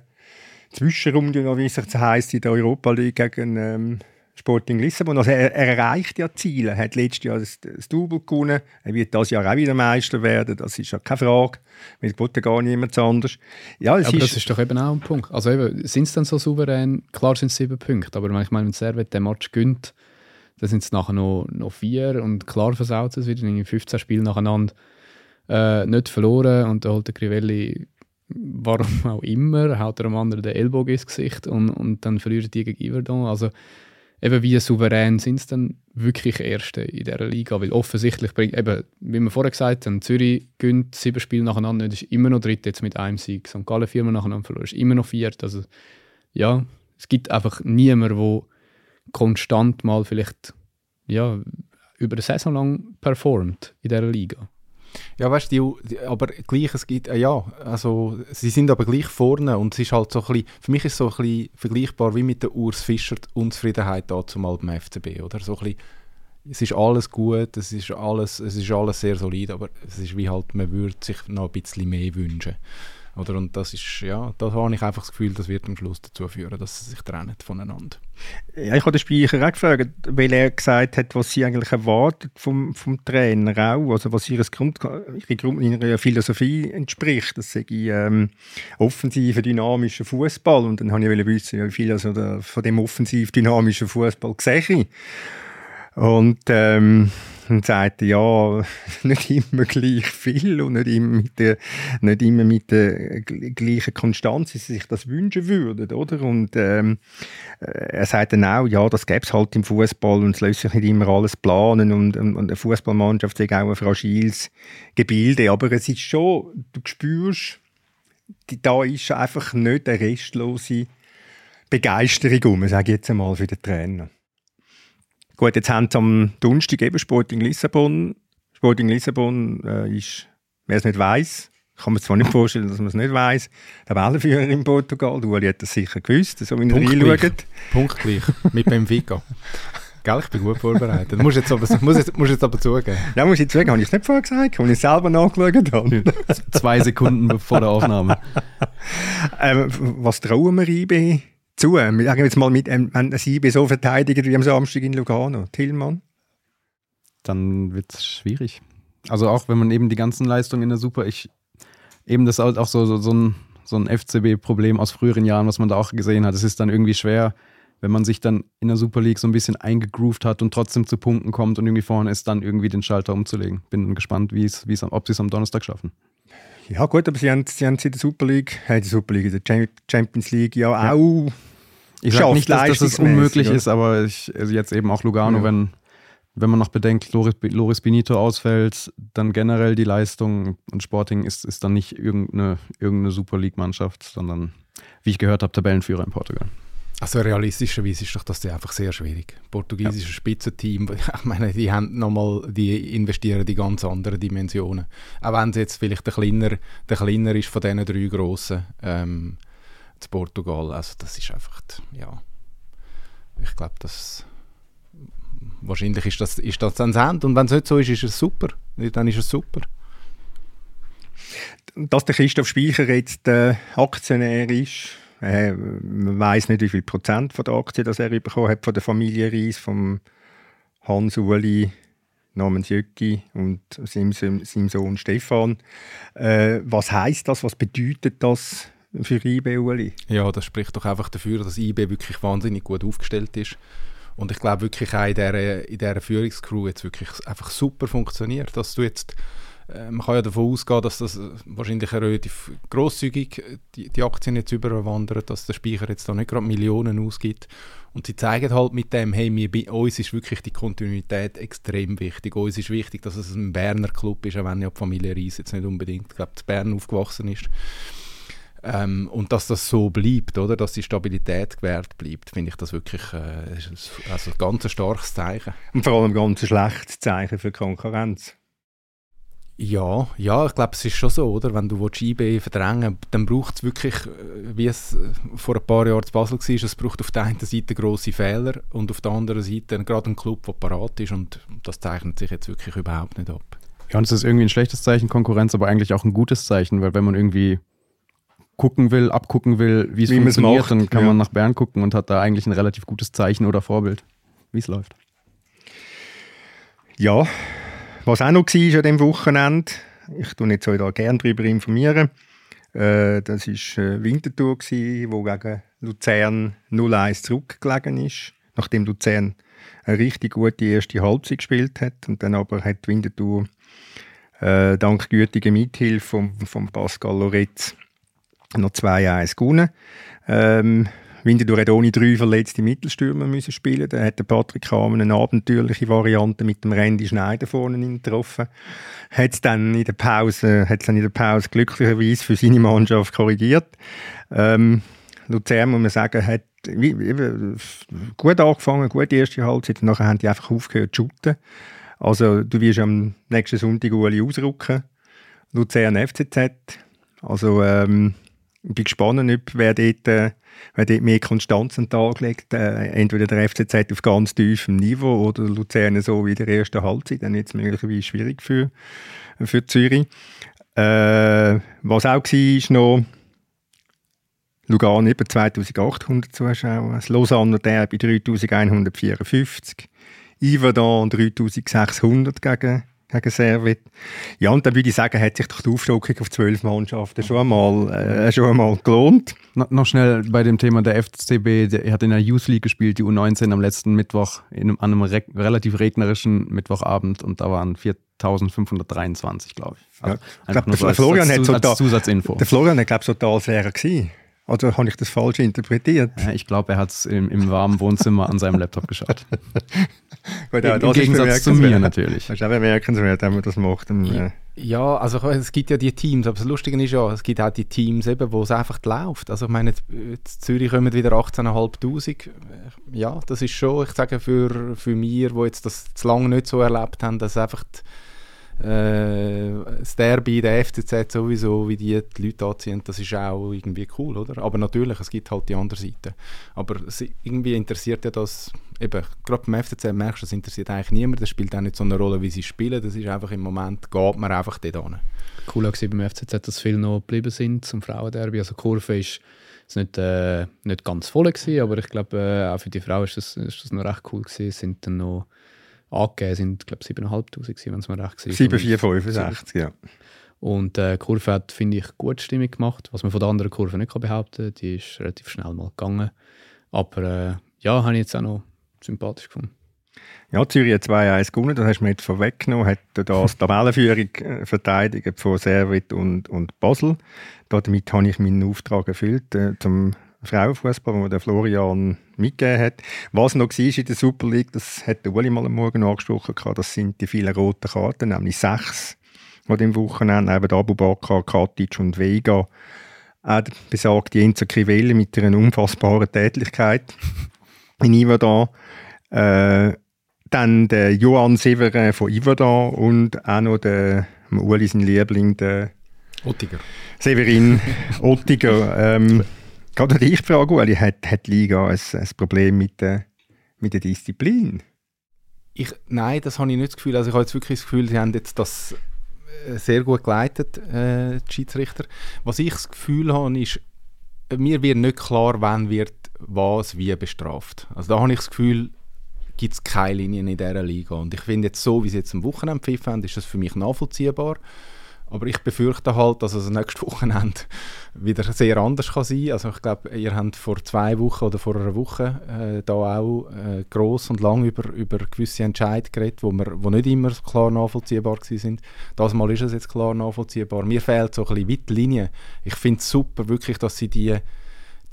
Zwischenrunde, wie es heisst, in der Europa League gegen ähm, Sporting Lissabon. Also er, er, erreicht ja Ziele. Er hat letztes Jahr das, das Double gewonnen. Er wird dieses Jahr auch wieder Meister werden. Das ist ja keine Frage. Weil es gar niemand anders. Ja, aber ist das ist doch eben auch ein Punkt. Also sind es dann so souverän? Klar sind es sieben Punkte, aber ich meine, wenn Servet den Match gönnt, dann sind es nachher noch, noch vier und klar versaut es wieder in 15 Spielen nacheinander äh, nicht verloren und da holt der Crivelli warum auch immer, haut er dem anderen den Ellbogen ins Gesicht und, und dann verlieren die gegen Iverdon. Also eben wie souverän sind es dann wirklich Erste in dieser Liga, weil offensichtlich bringt, eben, wie wir vorher gesagt haben, Zürich gönnt sieben Spiele nacheinander nicht, ist immer noch Dritte jetzt mit einem Sieg, St. Gallen viermal nacheinander verloren, ist immer noch Viert, also ja, es gibt einfach niemanden, der konstant mal vielleicht ja, über eine Saison lang performt in dieser Liga. Ja, weißt du, aber gleich, es gibt, äh, ja, also sie sind aber gleich vorne und es ist halt so ein bisschen, für mich ist es so ein bisschen vergleichbar wie mit der Urs Fischer Unzufriedenheit da zum beim FCB, oder? So ein bisschen, es ist alles gut, es ist alles, es ist alles sehr solid, aber es ist wie halt, man würde sich noch ein bisschen mehr wünschen. Oder? Und das ist, ja, da habe ich einfach das Gefühl, das wird am Schluss dazu führen, dass sie sich trennen voneinander. Ja, ich habe den Speicher auch gefragt, weil er gesagt hat, was sie eigentlich erwartet vom, vom Trainer auch, also was ihres Grund, ihre, Grund, ihrer Philosophie entspricht. Das sei ähm, offensiver, dynamischer Fußball. Und dann habe ich wissen, wie viel also von dem offensiv dynamischen Fußball sehe. Und ähm, und sagt, ja, nicht immer gleich viel und nicht immer mit der, nicht immer mit der gleichen Konstanz, wie sie sich das wünschen würden, oder? Und ähm, äh, er sagt dann auch, ja, das gäbe es halt im Fußball und es lässt sich nicht immer alles planen und, und, eine Fußballmannschaft ist auch ein fragiles Gebilde, aber es ist schon, du spürst, da ist einfach nicht eine restlose Begeisterung um, sage ich jetzt einmal, für den Trainer. Gut, jetzt haben sie am Donnerstag eben Sporting Lissabon. Sporting Lissabon äh, ist, wer es nicht weiß, kann man zwar nicht vorstellen, dass man es nicht weiß, der Wellenführer in Portugal. Du hat das sicher gewusst, so wie er reinschaut. Punkt gleich, mit Benfica. Gell, ich bin gut vorbereitet. Du musst jetzt aber, musst jetzt, musst jetzt aber zugeben. Ja, muss ich zugeben, habe ich es nicht vorher gesagt, als ich selber nachgeschaut habe. Zwei Sekunden vor der Aufnahme. ähm, was trauen wir IB? Zu. Wir sagen jetzt mal mit einem, ähm, wenn so verteidigt wie am Samstag in Lugano. Tillmann? Dann wird es schwierig. Also auch wenn man eben die ganzen Leistungen in der Super, ich eben das halt auch so, so, so ein, so ein FCB-Problem aus früheren Jahren, was man da auch gesehen hat. Es ist dann irgendwie schwer, wenn man sich dann in der Super League so ein bisschen eingegroovt hat und trotzdem zu Punkten kommt und irgendwie vorne ist, dann irgendwie den Schalter umzulegen. Bin gespannt, wie's, wie's, ob sie es am Donnerstag schaffen. Ja gut, aber sie haben, sie haben in der Super League, äh, die Super League, der Champions League ja, ja. auch ich sage nicht, dass, dass es unmöglich ist, aber ich, also jetzt eben auch Lugano, ja. wenn, wenn man noch bedenkt, Loris, Loris Benito ausfällt, dann generell die Leistung und Sporting ist, ist dann nicht irgendeine, irgendeine Super League-Mannschaft, sondern, wie ich gehört habe, Tabellenführer in Portugal. Also realistischerweise ist doch das einfach sehr schwierig. Portugiesisches ja. Spitzenteam, ich meine, die haben nochmal, die investieren die ganz anderen Dimensionen. Auch wenn es jetzt vielleicht der kleiner, der kleiner ist von diesen drei grossen. Ähm, zu Portugal. Also das ist einfach, ja, ich glaube, das wahrscheinlich ist das, ist das dann das Ende. Und wenn es nicht so ist, ist es super. Dann ist es super. Dass der Christoph Speicher jetzt äh, Aktionär ist, äh, man weiß nicht, wie viel Prozent von der Aktie das er bekommen hat von der Familie Reis, vom Hans Uli namens Jöcki und seinem, seinem Sohn Stefan. Äh, was heißt das? Was bedeutet das für IB, Uli? Ja, das spricht doch einfach dafür, dass IB wirklich wahnsinnig gut aufgestellt ist. Und ich glaube wirklich auch in dieser, in dieser Führungscrew jetzt wirklich einfach super funktioniert, dass du jetzt äh, man kann ja davon ausgehen, dass das äh, wahrscheinlich relativ grosszügig äh, die, die Aktien jetzt überwandern, dass der Speicher jetzt da nicht gerade Millionen ausgibt. Und sie zeigen halt mit dem, hey, wir, uns ist wirklich die Kontinuität extrem wichtig. Uns ist wichtig, dass es ein Berner Club ist, auch wenn ja die Familie Reis jetzt nicht unbedingt, glaube in Bern aufgewachsen ist. Ähm, und dass das so bleibt, oder? dass die Stabilität gewährt bleibt, finde ich das wirklich äh, also ein ganz starkes Zeichen. Und vor allem ein ganz schlechtes Zeichen für Konkurrenz. Ja, ja, ich glaube, es ist schon so, oder? Wenn du IB verdrängen dann braucht es wirklich, äh, wie es äh, vor ein paar Jahren zu Basel war, es braucht auf der einen Seite grosse Fehler und auf der anderen Seite gerade einen Club, der parat ist und das zeichnet sich jetzt wirklich überhaupt nicht ab. Ja, und es ist irgendwie ein schlechtes Zeichen Konkurrenz, aber eigentlich auch ein gutes Zeichen, weil wenn man irgendwie gucken will, abgucken will, wie es funktioniert, dann kann ja. man nach Bern gucken und hat da eigentlich ein relativ gutes Zeichen oder Vorbild. wie es läuft. Ja, was auch noch war an diesem Wochenende, ich tue jetzt euch da gerne darüber informieren, äh, das war äh, Winterthur, gewesen, wo gegen Luzern 0-1 zurückgelegen ist, nachdem Luzern eine richtig gute erste Halbzeit gespielt hat und dann aber hat Winterthur äh, dank gütiger Mithilfe von, von Pascal Loretz noch 2-1 gewonnen. Ähm, Winterthur hat ohne drei verletzte Mittelstürmer müssen spielen. Da hat Patrick Kamen eine abenteuerliche Variante mit dem Randy Schneider vorne getroffen. Hat es dann in der Pause, hat dann in der Pause glücklicherweise für seine Mannschaft korrigiert. Ähm, Luzern, muss man sagen, hat gut angefangen, gute erste Halbzeit. Nachher haben die einfach aufgehört zu shooten. Also du wirst am nächsten Sonntag Uli ausrücken. Luzern FCZ. Also ähm, ich bin gespannt, ob wer dort, äh, wer dort mehr Konstanz an den Tag legt. Äh, entweder der FCZ auf ganz tiefem Niveau oder Luzern so wie der erste Halbzeit. Dann wird es möglicherweise schwierig für, für Zürich. Äh, was auch war, ist noch Lugano über 2800 Zuschauer, das Lausanne Derby 3154, Yverdon 3600 gegen, gegen Servet. Ja, und dann würde ich sagen, hat sich doch die Aufstockung auf zwölf Mannschaften schon einmal, äh, schon einmal gelohnt. No, noch schnell bei dem Thema der FCB, der hat in der Youth League gespielt, die U19 am letzten Mittwoch, in einem, an einem re relativ regnerischen Mittwochabend und da waren 4523, glaube ich. Also ja, ich glaube, der, so Florian als, hat als Zusatzinfo. Der Florian hat, glaube ich, total leer gewesen. Oder habe ich das falsch interpretiert? Ja, ich glaube, er hat es im, im, warmen Wohnzimmer an seinem Laptop geschaut. Gut, ja, Im Gegensatz zu mir natürlich. Das ist auch bemerkenswert, wenn man das macht. Und, äh. Ja, also es gibt ja die Teams, aber das Lustige ist ja, es gibt auch die Teams, eben, wo es einfach läuft. Also ich meine, in Zürich kommen wieder 18'500. Ja, das ist schon, ich sage für, für mich, die jetzt das zu lange nicht so erlebt haben, dass einfach die, äh, das Derby, der FCZ sowieso, wie die, die Leute anziehen, das ist auch irgendwie cool, oder? Aber natürlich, es gibt halt die andere Seite. Aber irgendwie interessiert ja das, eben, gerade beim FCZ merkst du, das interessiert eigentlich niemand, das spielt auch nicht so eine Rolle, wie sie spielen, das ist einfach im Moment, geht man einfach dort hin. Cool war beim FCZ, dass viele noch geblieben sind zum Frauenderby, also Kurve ist es nicht, äh, nicht ganz voll gewesen, aber ich glaube, äh, auch für die Frauen ist das, das noch recht cool gewesen, es sind dann noch angegeben sind, glaube ich, 7'500 wenn es mir recht war. 7465, ja. Und äh, die Kurve hat, finde ich, gute Stimmung gemacht, was man von der anderen Kurve nicht kann behaupten kann. Die ist relativ schnell mal gegangen. Aber äh, ja, habe ich jetzt auch noch sympathisch gefunden. Ja, Zürich hat 2-1 gewonnen, das hast du mir jetzt vorweggenommen, hat das Tabellenführung äh, verteidigt von Servet und, und Basel. Damit habe ich meinen Auftrag erfüllt, äh, zum Frauenfußball, wo der Florian mitgegeben hat. Was noch war in der Super League, das hat der Uli mal am Morgen angesprochen, das sind die vielen roten Karten, nämlich sechs, die dem Wochenende neben Abu Bakr, Katic und Vega auch besagte Enzo Crivelli mit einer unfassbaren Tätigkeit in Ivadan. Äh, dann der Johann Severin von Ivadan und auch noch der Uli, sein Liebling, der Ottiger. Severin Ottiger. Ähm, Gerade ich frage, Ueli, hat, hat die Liga ein, ein Problem mit der, mit der Disziplin? Ich, nein, das habe ich nicht das Gefühl. Also ich habe jetzt wirklich das Gefühl, sie haben jetzt das äh, sehr gut geleitet, äh, die Schiedsrichter. Was ich das Gefühl habe, ist, mir wird nicht klar, wann wird was wie bestraft. Also da habe ich das Gefühl, gibt es keine Linien in dieser Liga. Und ich finde jetzt so, wie sie jetzt am Wochenende pfiffen haben, ist das für mich nachvollziehbar. Aber ich befürchte halt, dass es nächste Wochenende wieder sehr anders kann sein. Also ich glaube, ihr habt vor zwei Wochen oder vor einer Woche äh, da auch äh, groß und lang über, über gewisse Entscheidungen geredet, wo, wir, wo nicht immer klar nachvollziehbar sind. Das Mal ist es jetzt klar nachvollziehbar. Mir fehlt so ein bisschen weit Linie. Ich finde es super wirklich, dass sie die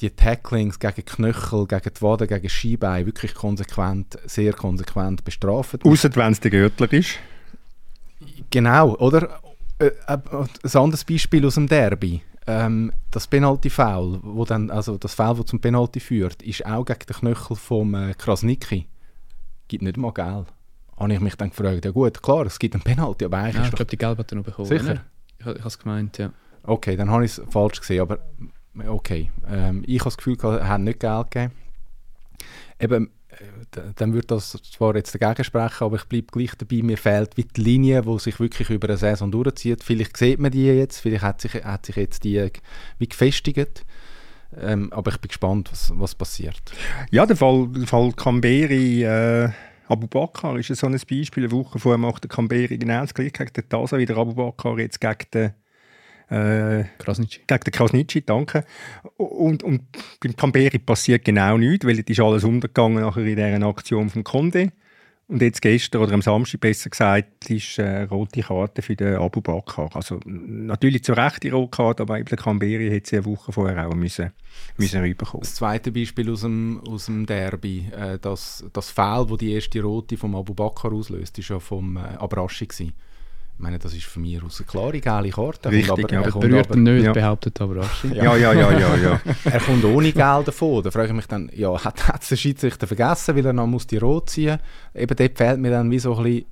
die Tacklings gegen Knöchel, gegen die Waden, gegen Skibein wirklich konsequent, sehr konsequent bestrafen. Außer wenn es der Gürtler ist. Genau, oder? Äh, äh, ein anderes Beispiel aus dem Derby. Ähm, das Penalty-Foul, wo dann, also das Foul, das zum Penalty führt, ist auch gegen den Knöchel von äh, Krasnicki. Gibt nicht mal Geld. Habe ich mich dann gefragt, ja gut, klar, es gibt ein Penalty, aber eigentlich ja, Ich glaube, die Gelb hat er noch bekommen. Sicher? Ich, ich habe es gemeint, ja. Okay, dann habe ich es falsch gesehen, aber okay. Ähm, ich habe das Gefühl, er hat nicht Geld gegeben. Eben, dann würde das zwar jetzt dagegen sprechen, aber ich bleibe gleich dabei, mir fehlt wie die Linie, die sich wirklich über eine Saison durchzieht. Vielleicht sieht man die jetzt, vielleicht hat sich, hat sich jetzt die wie gefestigt. Ähm, aber ich bin gespannt, was, was passiert. Ja, der Fall, der Fall Camberi, äh, Abu Bakr ist so ein Beispiel. Eine Woche vorher macht der Camberi genau das gleiche gegen den Tasa, wie der Abu Bakr jetzt gegen den äh, Krasnitschi. Gegen den Krasnitschi, danke. Und, und beim Camberi passiert genau nichts, weil es ist alles untergegangen nachher in dieser Aktion von Conde. Und jetzt gestern oder am Samstag besser gesagt, ist äh, rote Karte für den Abu Bakr. Also natürlich zu Recht die rote Karte, aber eben der Camberi hätte sie eine Woche vorher auch müssen, müssen rüberkommen. Das zweite Beispiel aus dem, aus dem Derby, äh, das, das Foul, das die erste rote vom Abu Bakr auslöst, war ja vom äh, Abraschi. Gewesen. Ich meine, das ist von mir aus eine klare gelbe Karte. Richtig, aber, ja. Er berührt ihn nicht, ja. behauptet aber Ja, ja, ja, ja, ja. er kommt ohne Geld davon. Da frage ich mich dann, ja, hat, hat der Schiedsrichter vergessen, weil er noch muss die Rot ziehen muss? Eben dort fehlt mir dann wie so ein bisschen,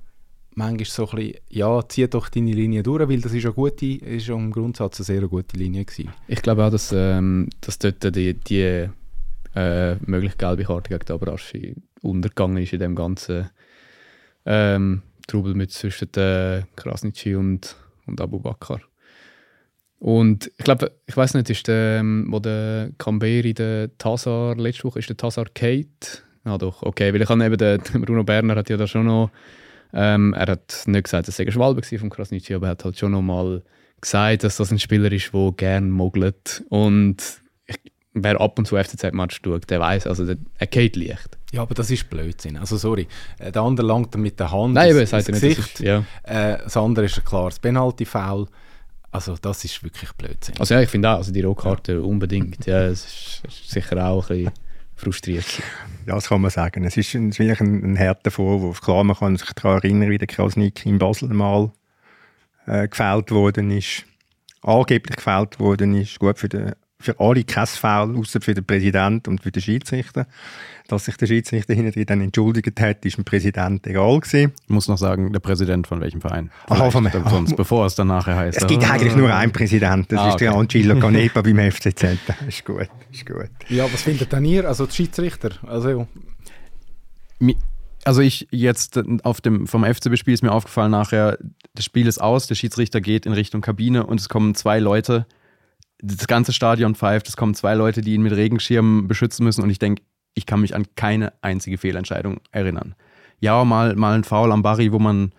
manchmal so ein bisschen, ja, zieh doch deine Linie durch, weil das ist, eine gute, ist im Grundsatz eine sehr gute Linie gewesen. Ich glaube auch, dass, ähm, dass dort die, die äh, mögliche gelbe Karte gegen Abraschi untergegangen ist in dem ganzen ähm, Trubel mit zwischen äh, Krasnitschi und, und Abu Bakr. Und ich glaube, ich weiß nicht, ist der, ähm, wo der Camberi, der Tazar, letzte Woche, ist der Tazar Kate? Ah doch, okay, weil ich habe eben, der, Bruno Berner hat ja da schon noch, ähm, er hat nicht gesagt, dass er Schwalbe war vom Krasnitschi, aber er hat halt schon noch mal gesagt, dass das ein Spieler ist, der gerne mogelt. Und wer ab und zu FCZ-Match schaut, der weiß, also der, er geht leicht. Ja, aber das ist Blödsinn. Also sorry, der andere langt mit der Hand Nein, ins, ins Gesicht. Nicht, ja. äh, das andere ist ein klares Penalty-Foul. Also das ist wirklich Blödsinn. Also ja, ich finde auch, also die Rotkarte ja. unbedingt. Ja, es ist, ist, sicher auch ein bisschen frustriert. Ja, das kann man sagen. Es ist, ein, es ist wirklich ein, ein harter Vorwurf. Klar, man kann sich daran erinnern, wie der Krasnik in Basel mal äh, gefällt worden ist. Angeblich gefällt worden ist. Gut, für den für alle kein Foul, außer für den Präsidenten und für den Schiedsrichter. Dass sich der Schiedsrichter hinterher dann entschuldigt hat, ist dem Präsident egal gewesen. Ich muss noch sagen, der Präsident von welchem Verein? Aha, vom, sonst, bevor es dann nachher heißt. Es gibt eigentlich nur einen Präsident, das ah, ist okay. der Angelo Canepa beim FCZ. Ist gut, ist gut. Ja, was findet denn ihr, also die Schiedsrichter? Also, also ich jetzt auf dem, vom FCB-Spiel ist mir aufgefallen nachher, das Spiel ist aus, der Schiedsrichter geht in Richtung Kabine und es kommen zwei Leute, das ganze Stadion pfeift, es kommen zwei Leute, die ihn mit Regenschirmen beschützen müssen und ich denke, ich kann mich an keine einzige Fehlentscheidung erinnern. Ja, mal, mal ein Foul am Barry, wo man,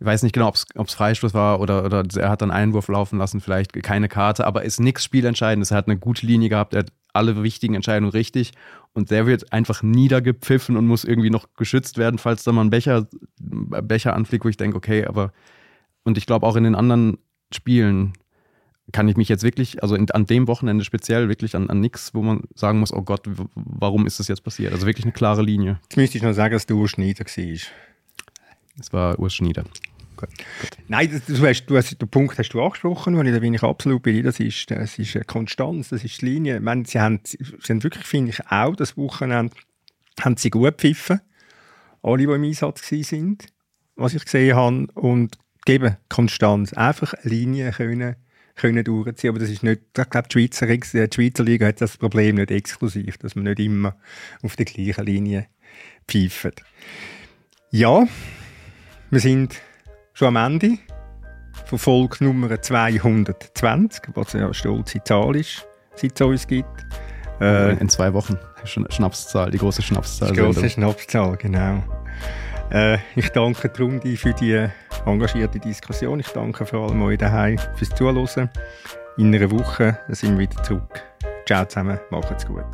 ich weiß nicht genau, ob es Freistoß war oder, oder er hat einen Einwurf laufen lassen, vielleicht keine Karte, aber ist nichts Spielentscheidendes. Er hat eine gute Linie gehabt, er hat alle wichtigen Entscheidungen richtig und der wird einfach niedergepfiffen und muss irgendwie noch geschützt werden, falls da mal ein Becher, Becher anfliegt, wo ich denke, okay, aber und ich glaube auch in den anderen Spielen kann ich mich jetzt wirklich, also in, an dem Wochenende speziell, wirklich an, an nichts, wo man sagen muss, oh Gott, warum ist das jetzt passiert? Also wirklich eine klare Linie. Jetzt müsste ich noch sagen, dass Urs Schneider war. Es war Urs Schneider. Gut. Nein, das, du hast, du hast, den Punkt hast du angesprochen, und da bin ich absolut bei dir. Das ist, das ist eine Konstanz, das ist die Linie. Ich meine, sie, haben, sie haben wirklich, finde ich, auch das Wochenende haben sie gut gepfiffen. Alle, die im Einsatz waren, was ich gesehen habe. Und geben Konstanz. Einfach eine Linie können können durchziehen. Aber das ist nicht, ich glaube, die Schweizer, die Schweizer Liga hat das Problem nicht exklusiv, dass man nicht immer auf der gleichen Linie pfeift. Ja, wir sind schon am Ende von Folge Nummer 220, was ja eine stolze Zahl ist, seit es uns gibt. Äh, in zwei Wochen Schnapszahl, die große Schnapszahl. Die große Schnapszahl, genau. Äh, ich danke Trundi für die engagierte Diskussion. Ich danke vor allem euch daheim fürs Zuhören. In einer Woche sind wir wieder zurück. Ciao zusammen, macht's gut.